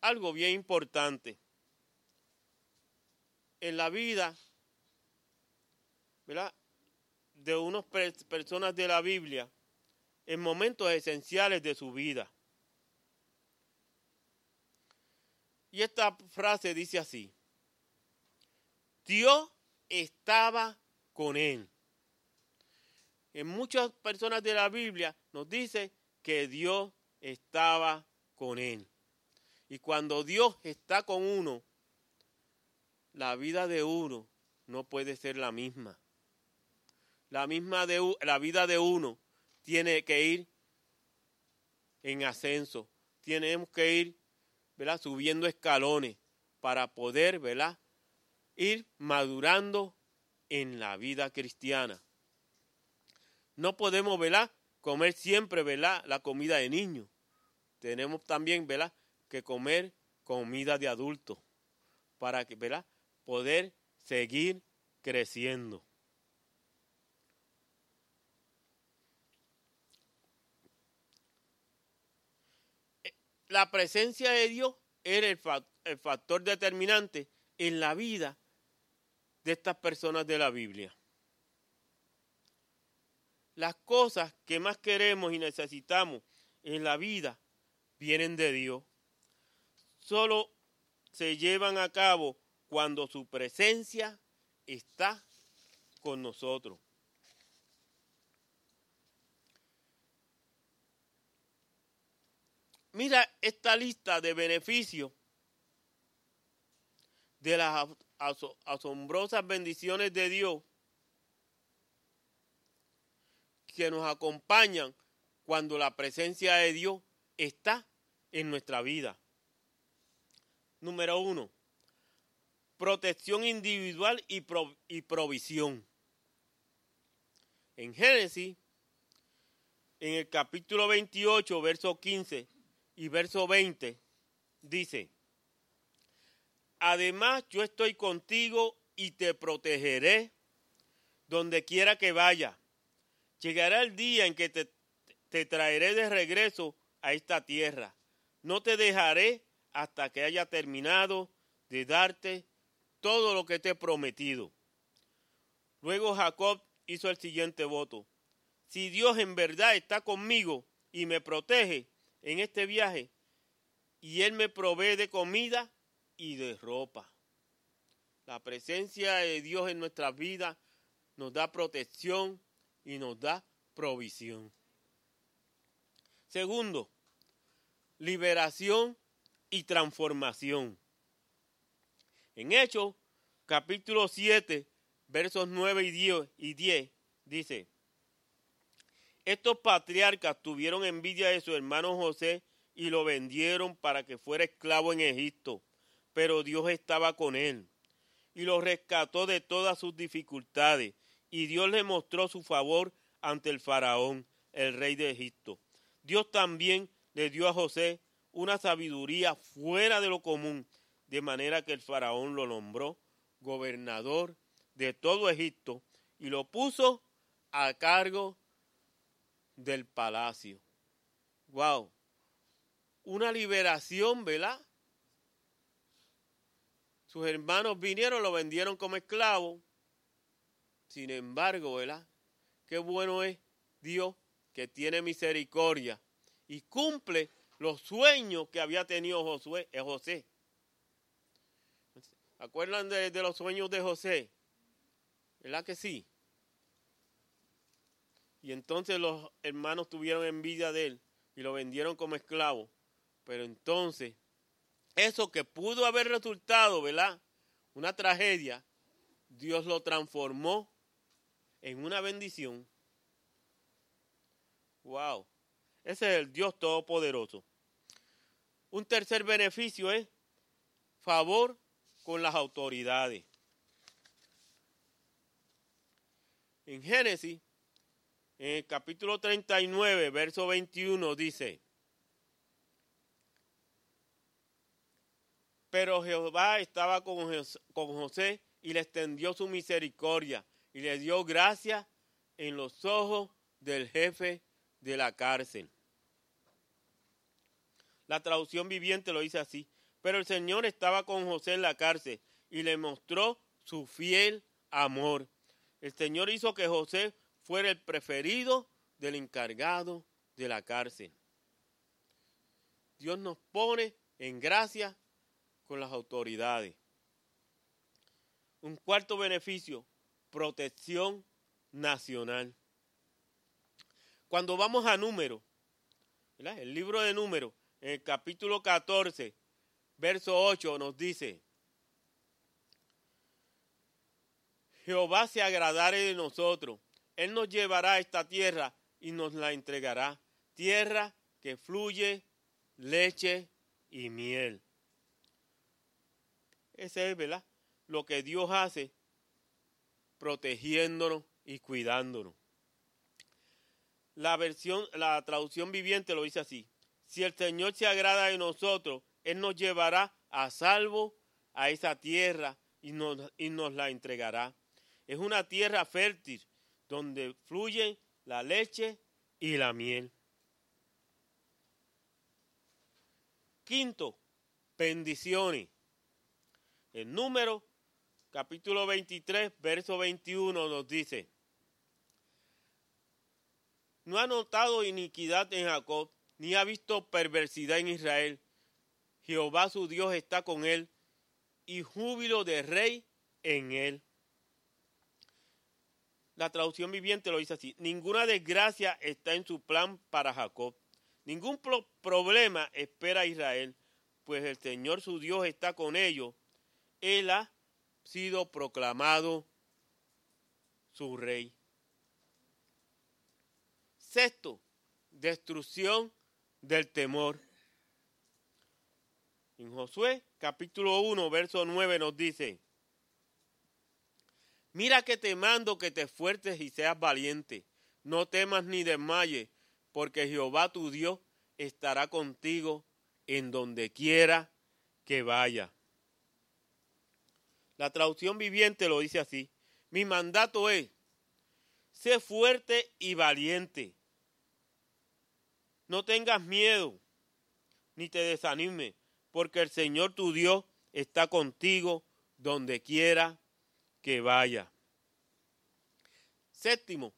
algo bien importante. En la vida, ¿verdad? De unas personas de la Biblia, en momentos esenciales de su vida. Y esta frase dice así, Dios estaba con él. En muchas personas de la Biblia nos dice que Dios estaba con él. Y cuando Dios está con uno, la vida de uno no puede ser la misma. La misma de la vida de uno tiene que ir en ascenso. Tenemos que ir, ¿verdad? subiendo escalones para poder, ¿verdad? ir madurando en la vida cristiana. no podemos, ¿verdad? Comer siempre, ¿verdad? La comida de niños. Tenemos también, ¿verdad? Que comer comida de adultos para que, ¿verdad? Poder seguir creciendo. La presencia de Dios era el factor determinante en la vida de estas personas de la Biblia. Las cosas que más queremos y necesitamos en la vida vienen de Dios. Solo se llevan a cabo cuando su presencia está con nosotros. Mira esta lista de beneficios de las asombrosas bendiciones de Dios que nos acompañan cuando la presencia de Dios está en nuestra vida. Número uno, protección individual y, provisión. En Génesis, en el capítulo 28, verso 15 y verso 20, dice, Además yo estoy contigo y te protegeré donde quiera que vaya. Llegará el día en que te traeré de regreso a esta tierra. No te dejaré hasta que haya terminado de darte todo lo que te he prometido. Luego Jacob hizo el siguiente voto. Si Dios en verdad está conmigo y me protege en este viaje, y Él me provee de comida y de ropa. La presencia de Dios en nuestras vidas nos da protección y nos da provisión. Segundo, liberación y transformación. En Hechos, capítulo 7, versos 9 y 10, y 10 dice, estos patriarcas tuvieron envidia de su hermano José y lo vendieron para que fuera esclavo en Egipto, pero Dios estaba con él y lo rescató de todas sus dificultades y Dios le mostró su favor ante el faraón, el rey de Egipto. Dios también le dio a José una sabiduría fuera de lo común, de manera que el faraón lo nombró gobernador de todo Egipto y lo puso a cargo del palacio. Wow. Una liberación, ¿verdad? Sus hermanos vinieron, lo vendieron como esclavo. Sin embargo, ¿verdad? Qué bueno es Dios que tiene misericordia y cumple los sueños que había tenido Josué, José. ¿Acuerdan de, de los sueños de José? ¿Verdad que sí? Y entonces los hermanos tuvieron envidia de él y lo vendieron como esclavo. Pero entonces, eso que pudo haber resultado, ¿verdad? Una tragedia, Dios lo transformó en una bendición. Wow. Ese es el Dios Todopoderoso. Un tercer beneficio es favor con las autoridades. En Génesis, en el capítulo 39, verso 21, dice, pero Jehová estaba con José y le extendió su misericordia y le dio gracia en los ojos del jefe de la cárcel. La traducción viviente lo dice así. Pero el Señor estaba con José en la cárcel y le mostró su fiel amor. El Señor hizo que José fuera el preferido del encargado de la cárcel. Dios nos pone en gracia con las autoridades. Un cuarto beneficio, protección nacional. Cuando vamos a número, el libro de números, en el capítulo 14, verso 8 nos dice, Jehová se agradare de nosotros, Él nos llevará a esta tierra y nos la entregará, tierra que fluye leche y miel. Ese es, ¿verdad? Lo que Dios hace protegiéndonos y cuidándonos. La versión, la traducción viviente lo dice así. Si el Señor se agrada de nosotros, Él nos llevará a salvo a esa tierra y nos, la entregará. Es una tierra fértil donde fluyen la leche y la miel. Quinto, bendiciones. El número, capítulo 23, verso 21 nos dice, no ha notado iniquidad en Jacob, ni ha visto perversidad en Israel. Jehová su Dios está con él, y júbilo de rey en él. La traducción viviente lo dice así, ninguna desgracia está en su plan para Jacob, ningún problema espera a Israel, pues el Señor su Dios está con ellos. Él ha sido proclamado su rey. Sexto, destrucción del temor. En Josué capítulo 1, verso 9 nos dice, Mira que te mando que te fuertes y seas valiente, no temas ni desmayes, porque Jehová tu Dios estará contigo en donde quiera que vaya. La traducción viviente lo dice así, mi mandato es, sé fuerte y valiente no tengas miedo, ni te desanimes, porque el Señor tu Dios está contigo donde quiera que vaya. Séptimo,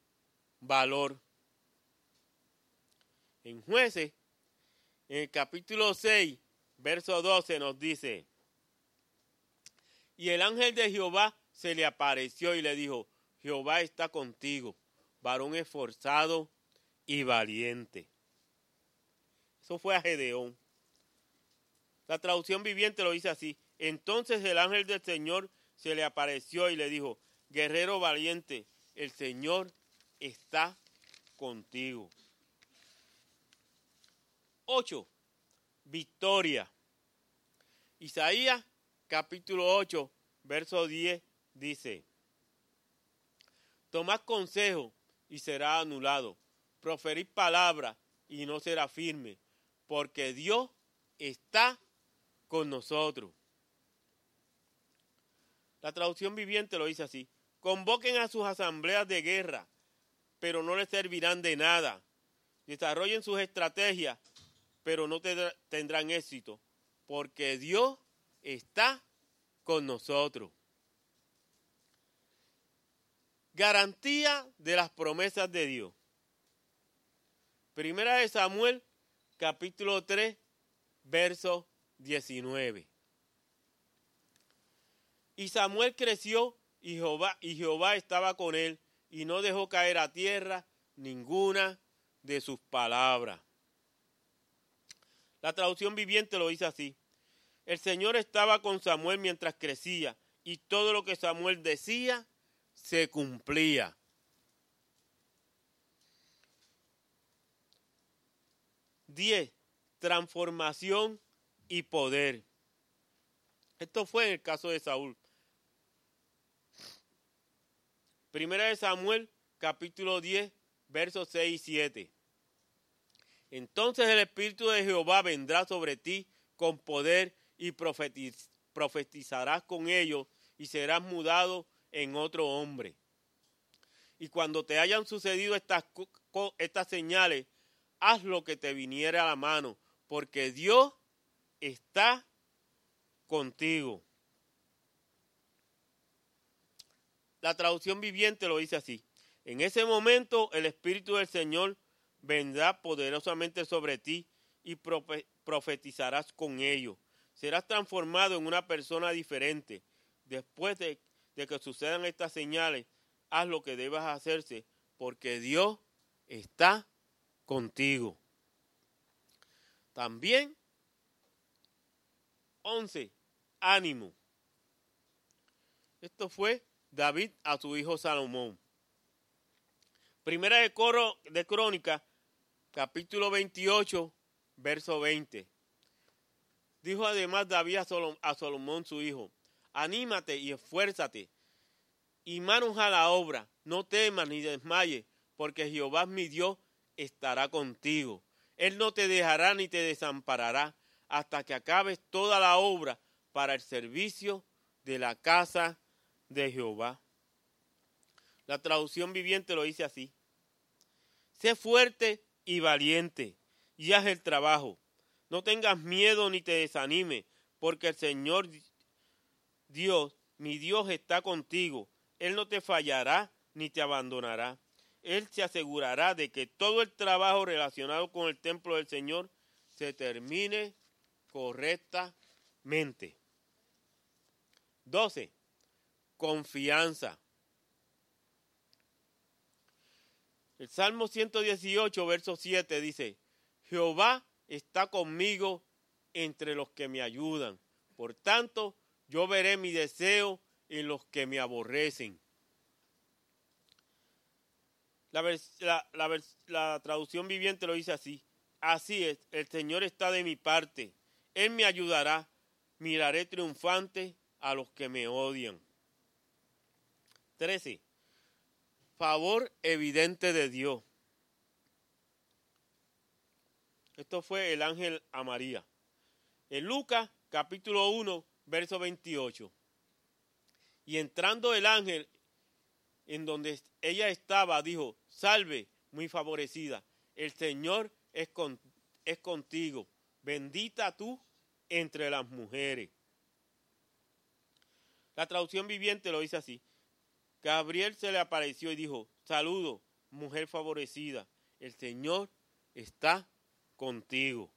valor. En jueces, en el capítulo 6, verso 12 nos dice, y el ángel de Jehová se le apareció y le dijo, Jehová está contigo, varón esforzado y valiente. Eso fue a Gedeón. La traducción viviente lo dice así. Entonces el ángel del Señor se le apareció y le dijo, guerrero valiente, el Señor está contigo. 8. Victoria. Isaías capítulo 8, verso 10 dice, Tomad consejo y será anulado, proferid palabra y no será firme, porque Dios está con nosotros. La traducción viviente lo dice así. Convoquen a sus asambleas de guerra, pero no les servirán de nada. Desarrollen sus estrategias, pero no tendrán éxito, porque Dios está con nosotros. Garantía de las promesas de Dios. Primera de Samuel capítulo 3, verso 19. Y Samuel creció y Jehová, y Jehová estaba con él y no dejó caer a tierra ninguna de sus palabras. La traducción viviente lo dice así. El Señor estaba con Samuel mientras crecía y todo lo que Samuel decía se cumplía. 10. Transformación y poder. Esto fue en el caso de Saúl. Primera de Samuel, capítulo 10, versos 6 y 7. Entonces el Espíritu de Jehová vendrá sobre ti con poder y profetizarás con ellos y serás mudado en otro hombre. Y cuando te hayan sucedido estas, estas señales, haz lo que te viniere a la mano, porque Dios está contigo. La traducción viviente lo dice así. En ese momento el Espíritu del Señor vendrá poderosamente sobre ti y profetizarás con ellos. Serás transformado en una persona diferente. Después de, de que sucedan estas señales, haz lo que debas hacerse, porque Dios está contigo. También, 11, ánimo. Esto fue David a su hijo Salomón. Primera de, coro, de Crónica, capítulo 28, verso 20. Dijo además David a, Salomón su hijo, anímate y esfuérzate y manos a la obra, no temas ni desmayes, porque Jehová es mi Dios estará contigo. Él no te dejará ni te desamparará hasta que acabes toda la obra para el servicio de la casa de Jehová. La traducción viviente lo dice así. Sé fuerte y valiente y haz el trabajo. No tengas miedo ni te desanime, porque el Señor Dios, mi Dios, está contigo. Él no te fallará ni te abandonará. Él se asegurará de que todo el trabajo relacionado con el templo del Señor se termine correctamente. 12. Confianza. El Salmo 118, verso 7 dice, Jehová está conmigo entre los que me ayudan. Por tanto, yo veré mi deseo en los que me aborrecen. La, la, traducción viviente lo dice así. Así es, el Señor está de mi parte. Él me ayudará. Miraré triunfante a los que me odian. 13. Favor evidente de Dios. Esto fue el ángel a María. En Lucas capítulo 1, verso 28. Y entrando el ángel en donde ella estaba, dijo, salve, muy favorecida, el Señor es, es contigo, bendita tú entre las mujeres. La traducción viviente lo dice así. Gabriel se le apareció y dijo, saludo, mujer favorecida, el Señor está contigo.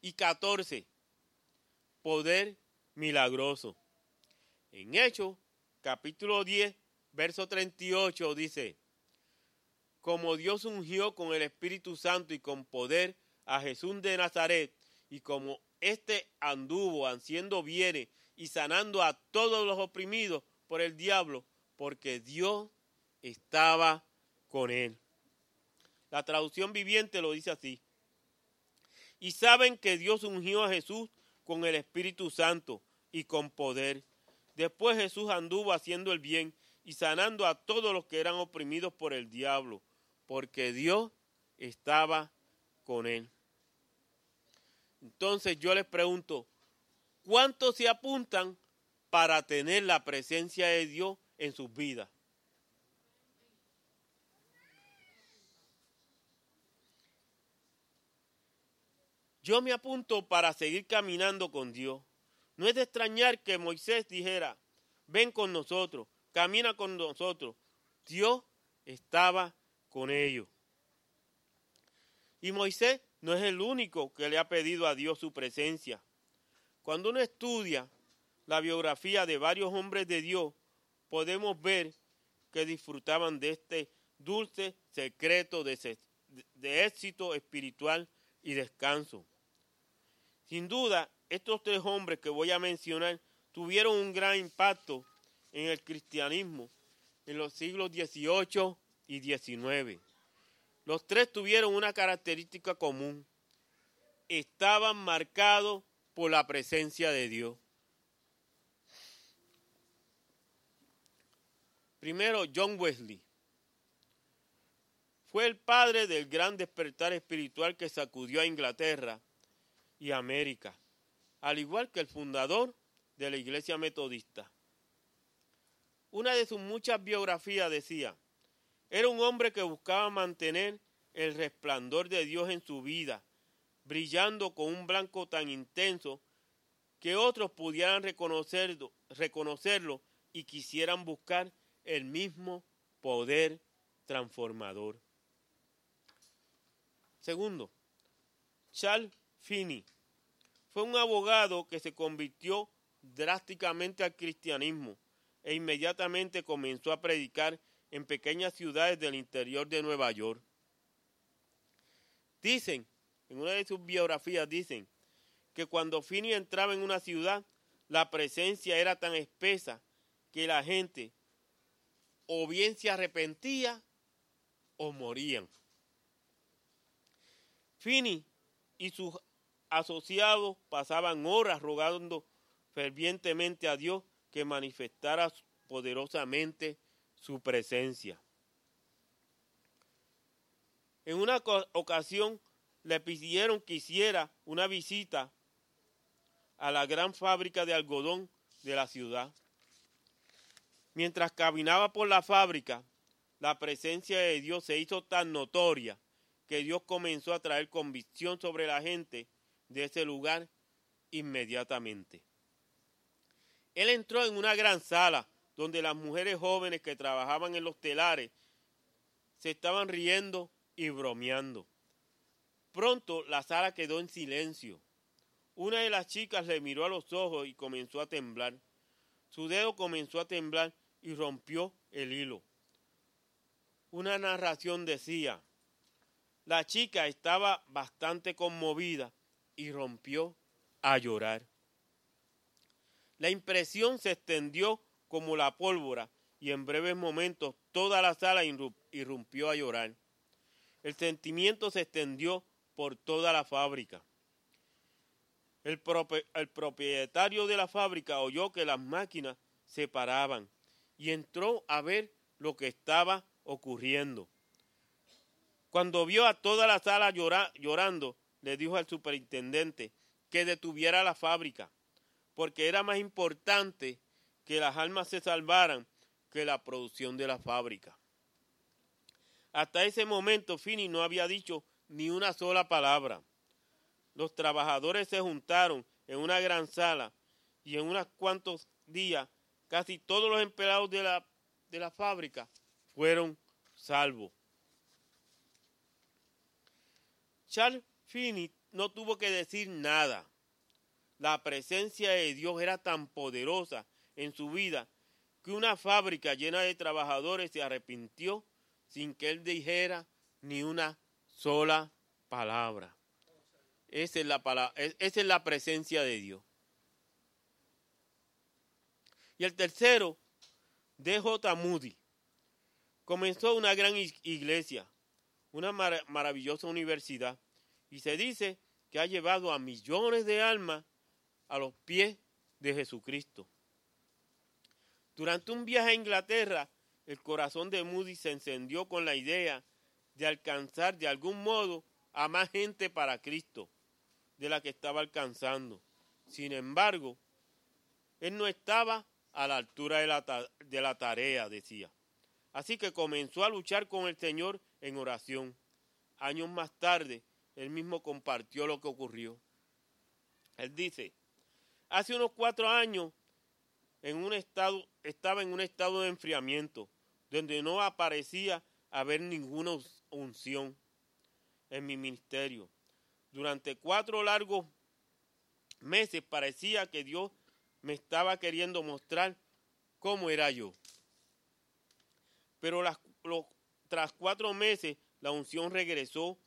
Y 14, poder milagroso. En Hechos, capítulo 10, verso 38 dice, como Dios ungió con el Espíritu Santo y con poder a Jesús de Nazaret, y como éste anduvo haciendo bienes y sanando a todos los oprimidos por el diablo, porque Dios estaba con él. La traducción viviente lo dice así. Y saben que Dios ungió a Jesús con el Espíritu Santo y con poder. Después Jesús anduvo haciendo el bien y sanando a todos los que eran oprimidos por el diablo, porque Dios estaba con él. Entonces yo les pregunto, ¿Cuántos se apuntan para tener la presencia de Dios en sus vidas? Yo me apunto para seguir caminando con Dios. No es de extrañar que Moisés dijera, ven con nosotros, camina con nosotros. Dios estaba con ellos. Y Moisés no es el único que le ha pedido a Dios su presencia. Cuando uno estudia la biografía de varios hombres de Dios, podemos ver que disfrutaban de este dulce secreto de, éxito espiritual y descanso. Sin duda, estos tres hombres que voy a mencionar tuvieron un gran impacto en el cristianismo en los siglos XVIII y XIX. Los tres tuvieron una característica común. Estaban marcados por la presencia de Dios. Primero, John Wesley. Fue el padre del gran despertar espiritual que sacudió a Inglaterra y América, al igual que el fundador de la Iglesia Metodista. Una de sus muchas biografías decía, era un hombre que buscaba mantener el resplandor de Dios en su vida brillando con un blanco tan intenso que otros pudieran reconocerlo, y quisieran buscar el mismo poder transformador. Segundo, Charles Finney fue un abogado que se convirtió drásticamente al cristianismo e inmediatamente comenzó a predicar en pequeñas ciudades del interior de Nueva York. Dicen en una de sus biografías dicen que cuando Finney entraba en una ciudad, la presencia era tan espesa que la gente o bien se arrepentía o morían. Finney y sus asociados pasaban horas rogando fervientemente a Dios que manifestara poderosamente su presencia. En una ocasión le pidieron que hiciera una visita a la gran fábrica de algodón de la ciudad. Mientras caminaba por la fábrica, la presencia de Dios se hizo tan notoria que Dios comenzó a traer convicción sobre la gente de ese lugar inmediatamente. Él entró en una gran sala donde las mujeres jóvenes que trabajaban en los telares se estaban riendo y bromeando. Pronto la sala quedó en silencio. Una de las chicas le miró a los ojos y comenzó a temblar. Su dedo comenzó a temblar y rompió el hilo. Una narración decía, la chica estaba bastante conmovida y rompió a llorar. La impresión se extendió como la pólvora y en breves momentos toda la sala irrumpió a llorar. El sentimiento se extendió por toda la fábrica. El, propietario de la fábrica oyó que las máquinas se paraban y entró a ver lo que estaba ocurriendo. Cuando vio a toda la sala llorando, le dijo al superintendente que detuviera la fábrica, porque era más importante que las almas se salvaran que la producción de la fábrica. Hasta ese momento Fini no había dicho ni una sola palabra. Los trabajadores se juntaron en una gran sala y en unos cuantos días casi todos los empleados de la, de la fábrica fueron salvos. Charles Finney no tuvo que decir nada. La presencia de Dios era tan poderosa en su vida que una fábrica llena de trabajadores se arrepintió sin que él dijera ni una sola palabra. Esa es la, presencia de Dios. Y el tercero, D.J. Moody, comenzó una gran iglesia, una maravillosa universidad, y se dice que ha llevado a millones de almas a los pies de Jesucristo. Durante un viaje a Inglaterra, el corazón de Moody se encendió con la idea de alcanzar de algún modo a más gente para Cristo de la que estaba alcanzando. Sin embargo, él no estaba a la altura de la, de la tarea, decía. Así que comenzó a luchar con el Señor en oración. Años más tarde, él mismo compartió lo que ocurrió. Él dice, hace unos cuatro años en un estado, estaba en un estado de enfriamiento donde no aparecía haber ninguna unción en mi ministerio. Durante cuatro largos meses parecía que Dios me estaba queriendo mostrar cómo era yo. Pero tras cuatro meses la unción regresó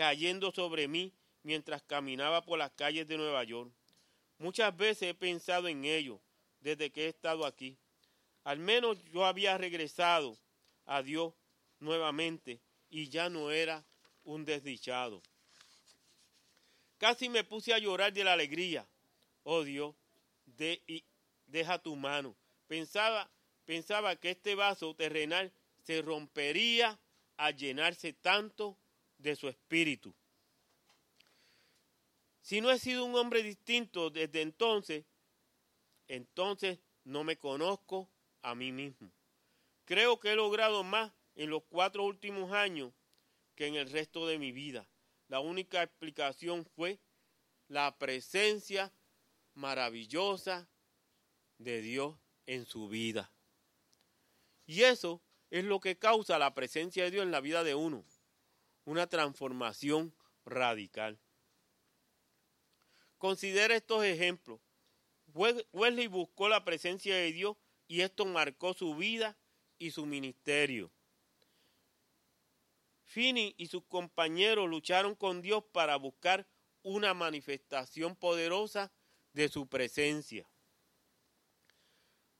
cayendo sobre mí mientras caminaba por las calles de Nueva York. Muchas veces he pensado en ello desde que he estado aquí. Al menos yo había regresado a Dios nuevamente y ya no era un desdichado. Casi me puse a llorar de la alegría. Oh Dios, de, deja tu mano. Pensaba, pensaba que este vaso terrenal se rompería al llenarse tanto de su espíritu. Si no he sido un hombre distinto desde entonces, entonces no me conozco a mí mismo. Creo que he logrado más en los cuatro últimos años que en el resto de mi vida. La única explicación fue la presencia maravillosa de Dios en su vida. Y eso es lo que causa la presencia de Dios en la vida de uno. Una transformación radical. Considera estos ejemplos. Wesley buscó la presencia de Dios y esto marcó su vida y su ministerio. Finney y sus compañeros lucharon con Dios para buscar una manifestación poderosa de su presencia.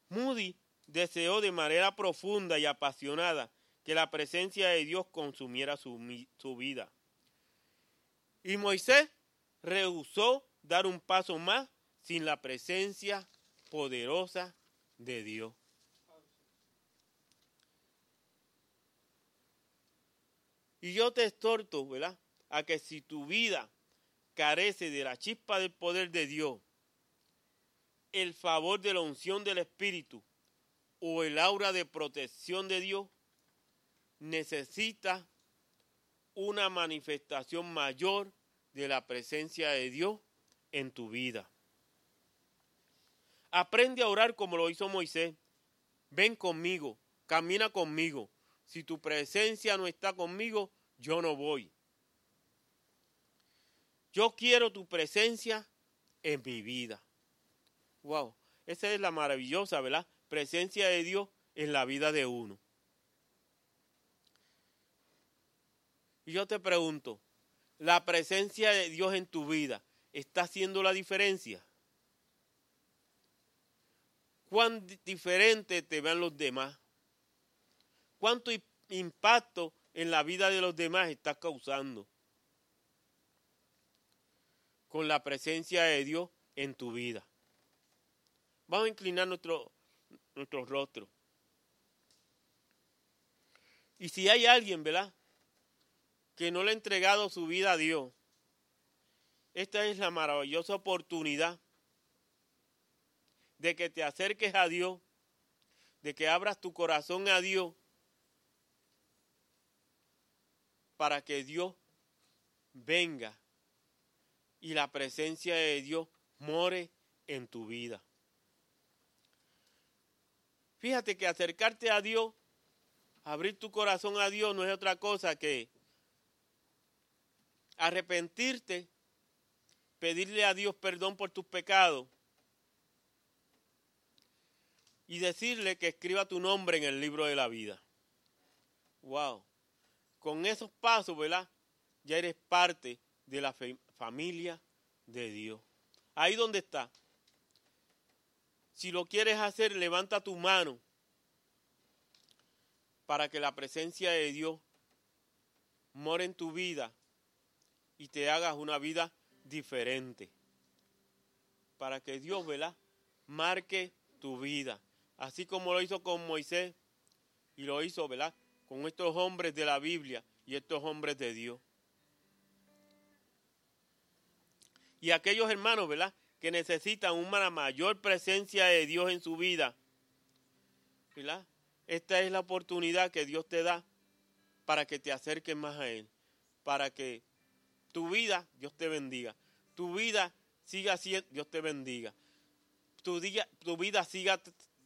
Moody deseó de manera profunda y apasionada que la presencia de Dios consumiera su, su vida. Y Moisés rehusó dar un paso más sin la presencia poderosa de Dios. Y yo te exhorto, ¿verdad? A que si tu vida carece de la chispa del poder de Dios, el favor de la unción del Espíritu o el aura de protección de Dios, necesita una manifestación mayor de la presencia de Dios en tu vida. Aprende a orar como lo hizo Moisés. Ven conmigo, camina conmigo. Si tu presencia no está conmigo, yo no voy. Yo quiero tu presencia en mi vida. Wow, esa es la maravillosa, ¿verdad? Presencia de Dios en la vida de uno. Yo te pregunto, ¿la presencia de Dios en tu vida está haciendo la diferencia? ¿Cuán diferente te ven los demás? ¿Cuánto impacto en la vida de los demás estás causando? Con la presencia de Dios en tu vida. Vamos a inclinar nuestro, nuestro rostro. Y si hay alguien, ¿verdad? Que no le ha entregado su vida a Dios, esta es la maravillosa oportunidad de que te acerques a Dios, de que abras tu corazón a Dios, para que Dios venga y la presencia de Dios more en tu vida. Fíjate que acercarte a Dios, abrir tu corazón a Dios no es otra cosa que arrepentirte, pedirle a Dios perdón por tus pecados y decirle que escriba tu nombre en el libro de la vida. Wow. Con esos pasos, ¿verdad? Ya eres parte de la familia de Dios. Ahí donde está. Si lo quieres hacer, levanta tu mano para que la presencia de Dios more en tu vida y te hagas una vida diferente. Para que Dios, ¿verdad? Marque tu vida. Así como lo hizo con Moisés y lo hizo, ¿verdad? Con estos hombres de la Biblia y estos hombres de Dios. Y aquellos hermanos, ¿verdad? que necesitan una mayor presencia de Dios en su vida, ¿verdad? Esta es la oportunidad que Dios te da para que te acerques más a Él, para que tu vida, Dios te bendiga, tu vida siga siendo, Dios te bendiga, tu, tu vida siga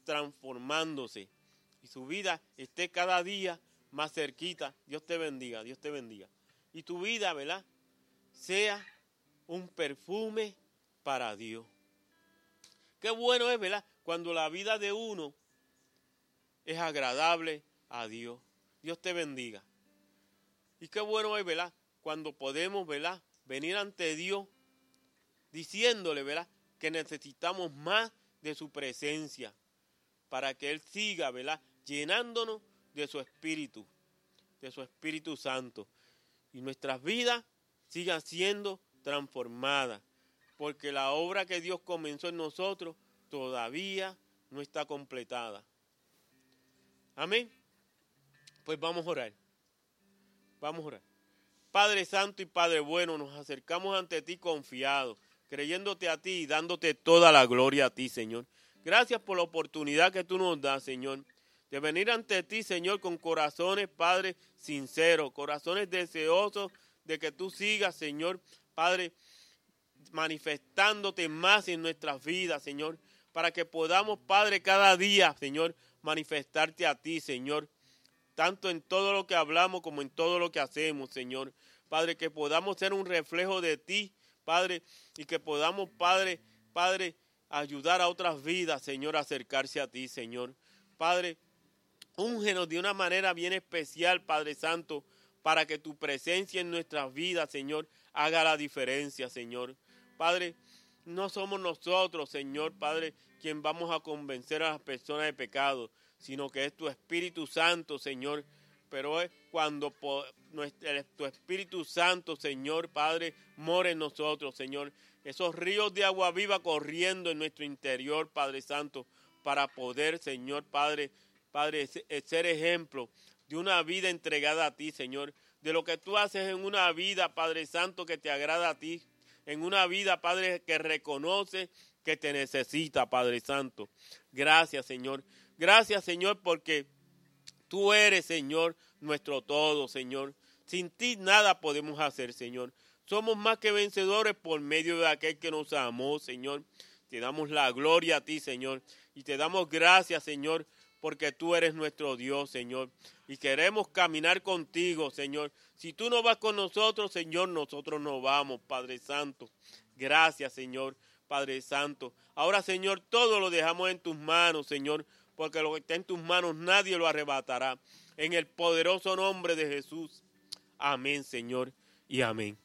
transformándose y su vida esté cada día más cerquita, Dios te bendiga, Dios te bendiga. Y tu vida, ¿verdad? Sea un perfume para Dios. Qué bueno es, ¿verdad? Cuando la vida de uno es agradable a Dios. Dios te bendiga. Y qué bueno es, ¿verdad? Cuando podemos, ¿verdad? Venir ante Dios diciéndole, ¿verdad? Que necesitamos más de su presencia para que Él siga, ¿verdad? Llenándonos de su Espíritu, de su Espíritu Santo. Y nuestras vidas sigan siendo transformadas porque la obra que Dios comenzó en nosotros todavía no está completada. Amén. Pues vamos a orar. Vamos a orar. Padre Santo y Padre Bueno, nos acercamos ante ti confiados, creyéndote a ti y dándote toda la gloria a ti, Señor. Gracias por la oportunidad que tú nos das, Señor, de venir ante ti, Señor, con corazones, Padre, sinceros, corazones deseosos de que tú sigas, Señor, Padre, manifestándote más en nuestras vidas, Señor, para que podamos, Padre, cada día, Señor, manifestarte a ti, Señor, tanto en todo lo que hablamos como en todo lo que hacemos, Señor. Padre, que podamos ser un reflejo de ti, Padre, y que podamos, Padre, Padre, ayudar a otras vidas, Señor, a acercarse a ti, Señor. Padre, úngenos de una manera bien especial, Padre Santo, para que tu presencia en nuestras vidas, Señor, haga la diferencia, Señor. Padre, no somos nosotros, Señor, Padre, quien vamos a convencer a las personas de pecado, sino que es tu Espíritu Santo, Señor. Pero es cuando tu Espíritu Santo, Señor, Padre, more en nosotros, Señor. Esos ríos de agua viva corriendo en nuestro interior, Padre Santo, para poder, Señor, Padre, Padre, ser ejemplo de una vida entregada a ti, Señor, de lo que tú haces en una vida, Padre Santo, que te agrada a ti, en una vida, Padre, que reconoce que te necesita, Padre Santo. Gracias, Señor. Gracias, Señor, porque tú eres, Señor, nuestro todo, Señor. Sin ti nada podemos hacer, Señor. Somos más que vencedores por medio de aquel que nos amó, Señor. Te damos la gloria a ti, Señor. Y te damos gracias, Señor, porque tú eres nuestro Dios, Señor. Y queremos caminar contigo, Señor. Si tú no vas con nosotros, Señor, nosotros no vamos, Padre Santo. Gracias, Señor, Padre Santo. Ahora, Señor, todo lo dejamos en tus manos, Señor, porque lo que está en tus manos nadie lo arrebatará. En el poderoso nombre de Jesús. Amén, Señor, y amén.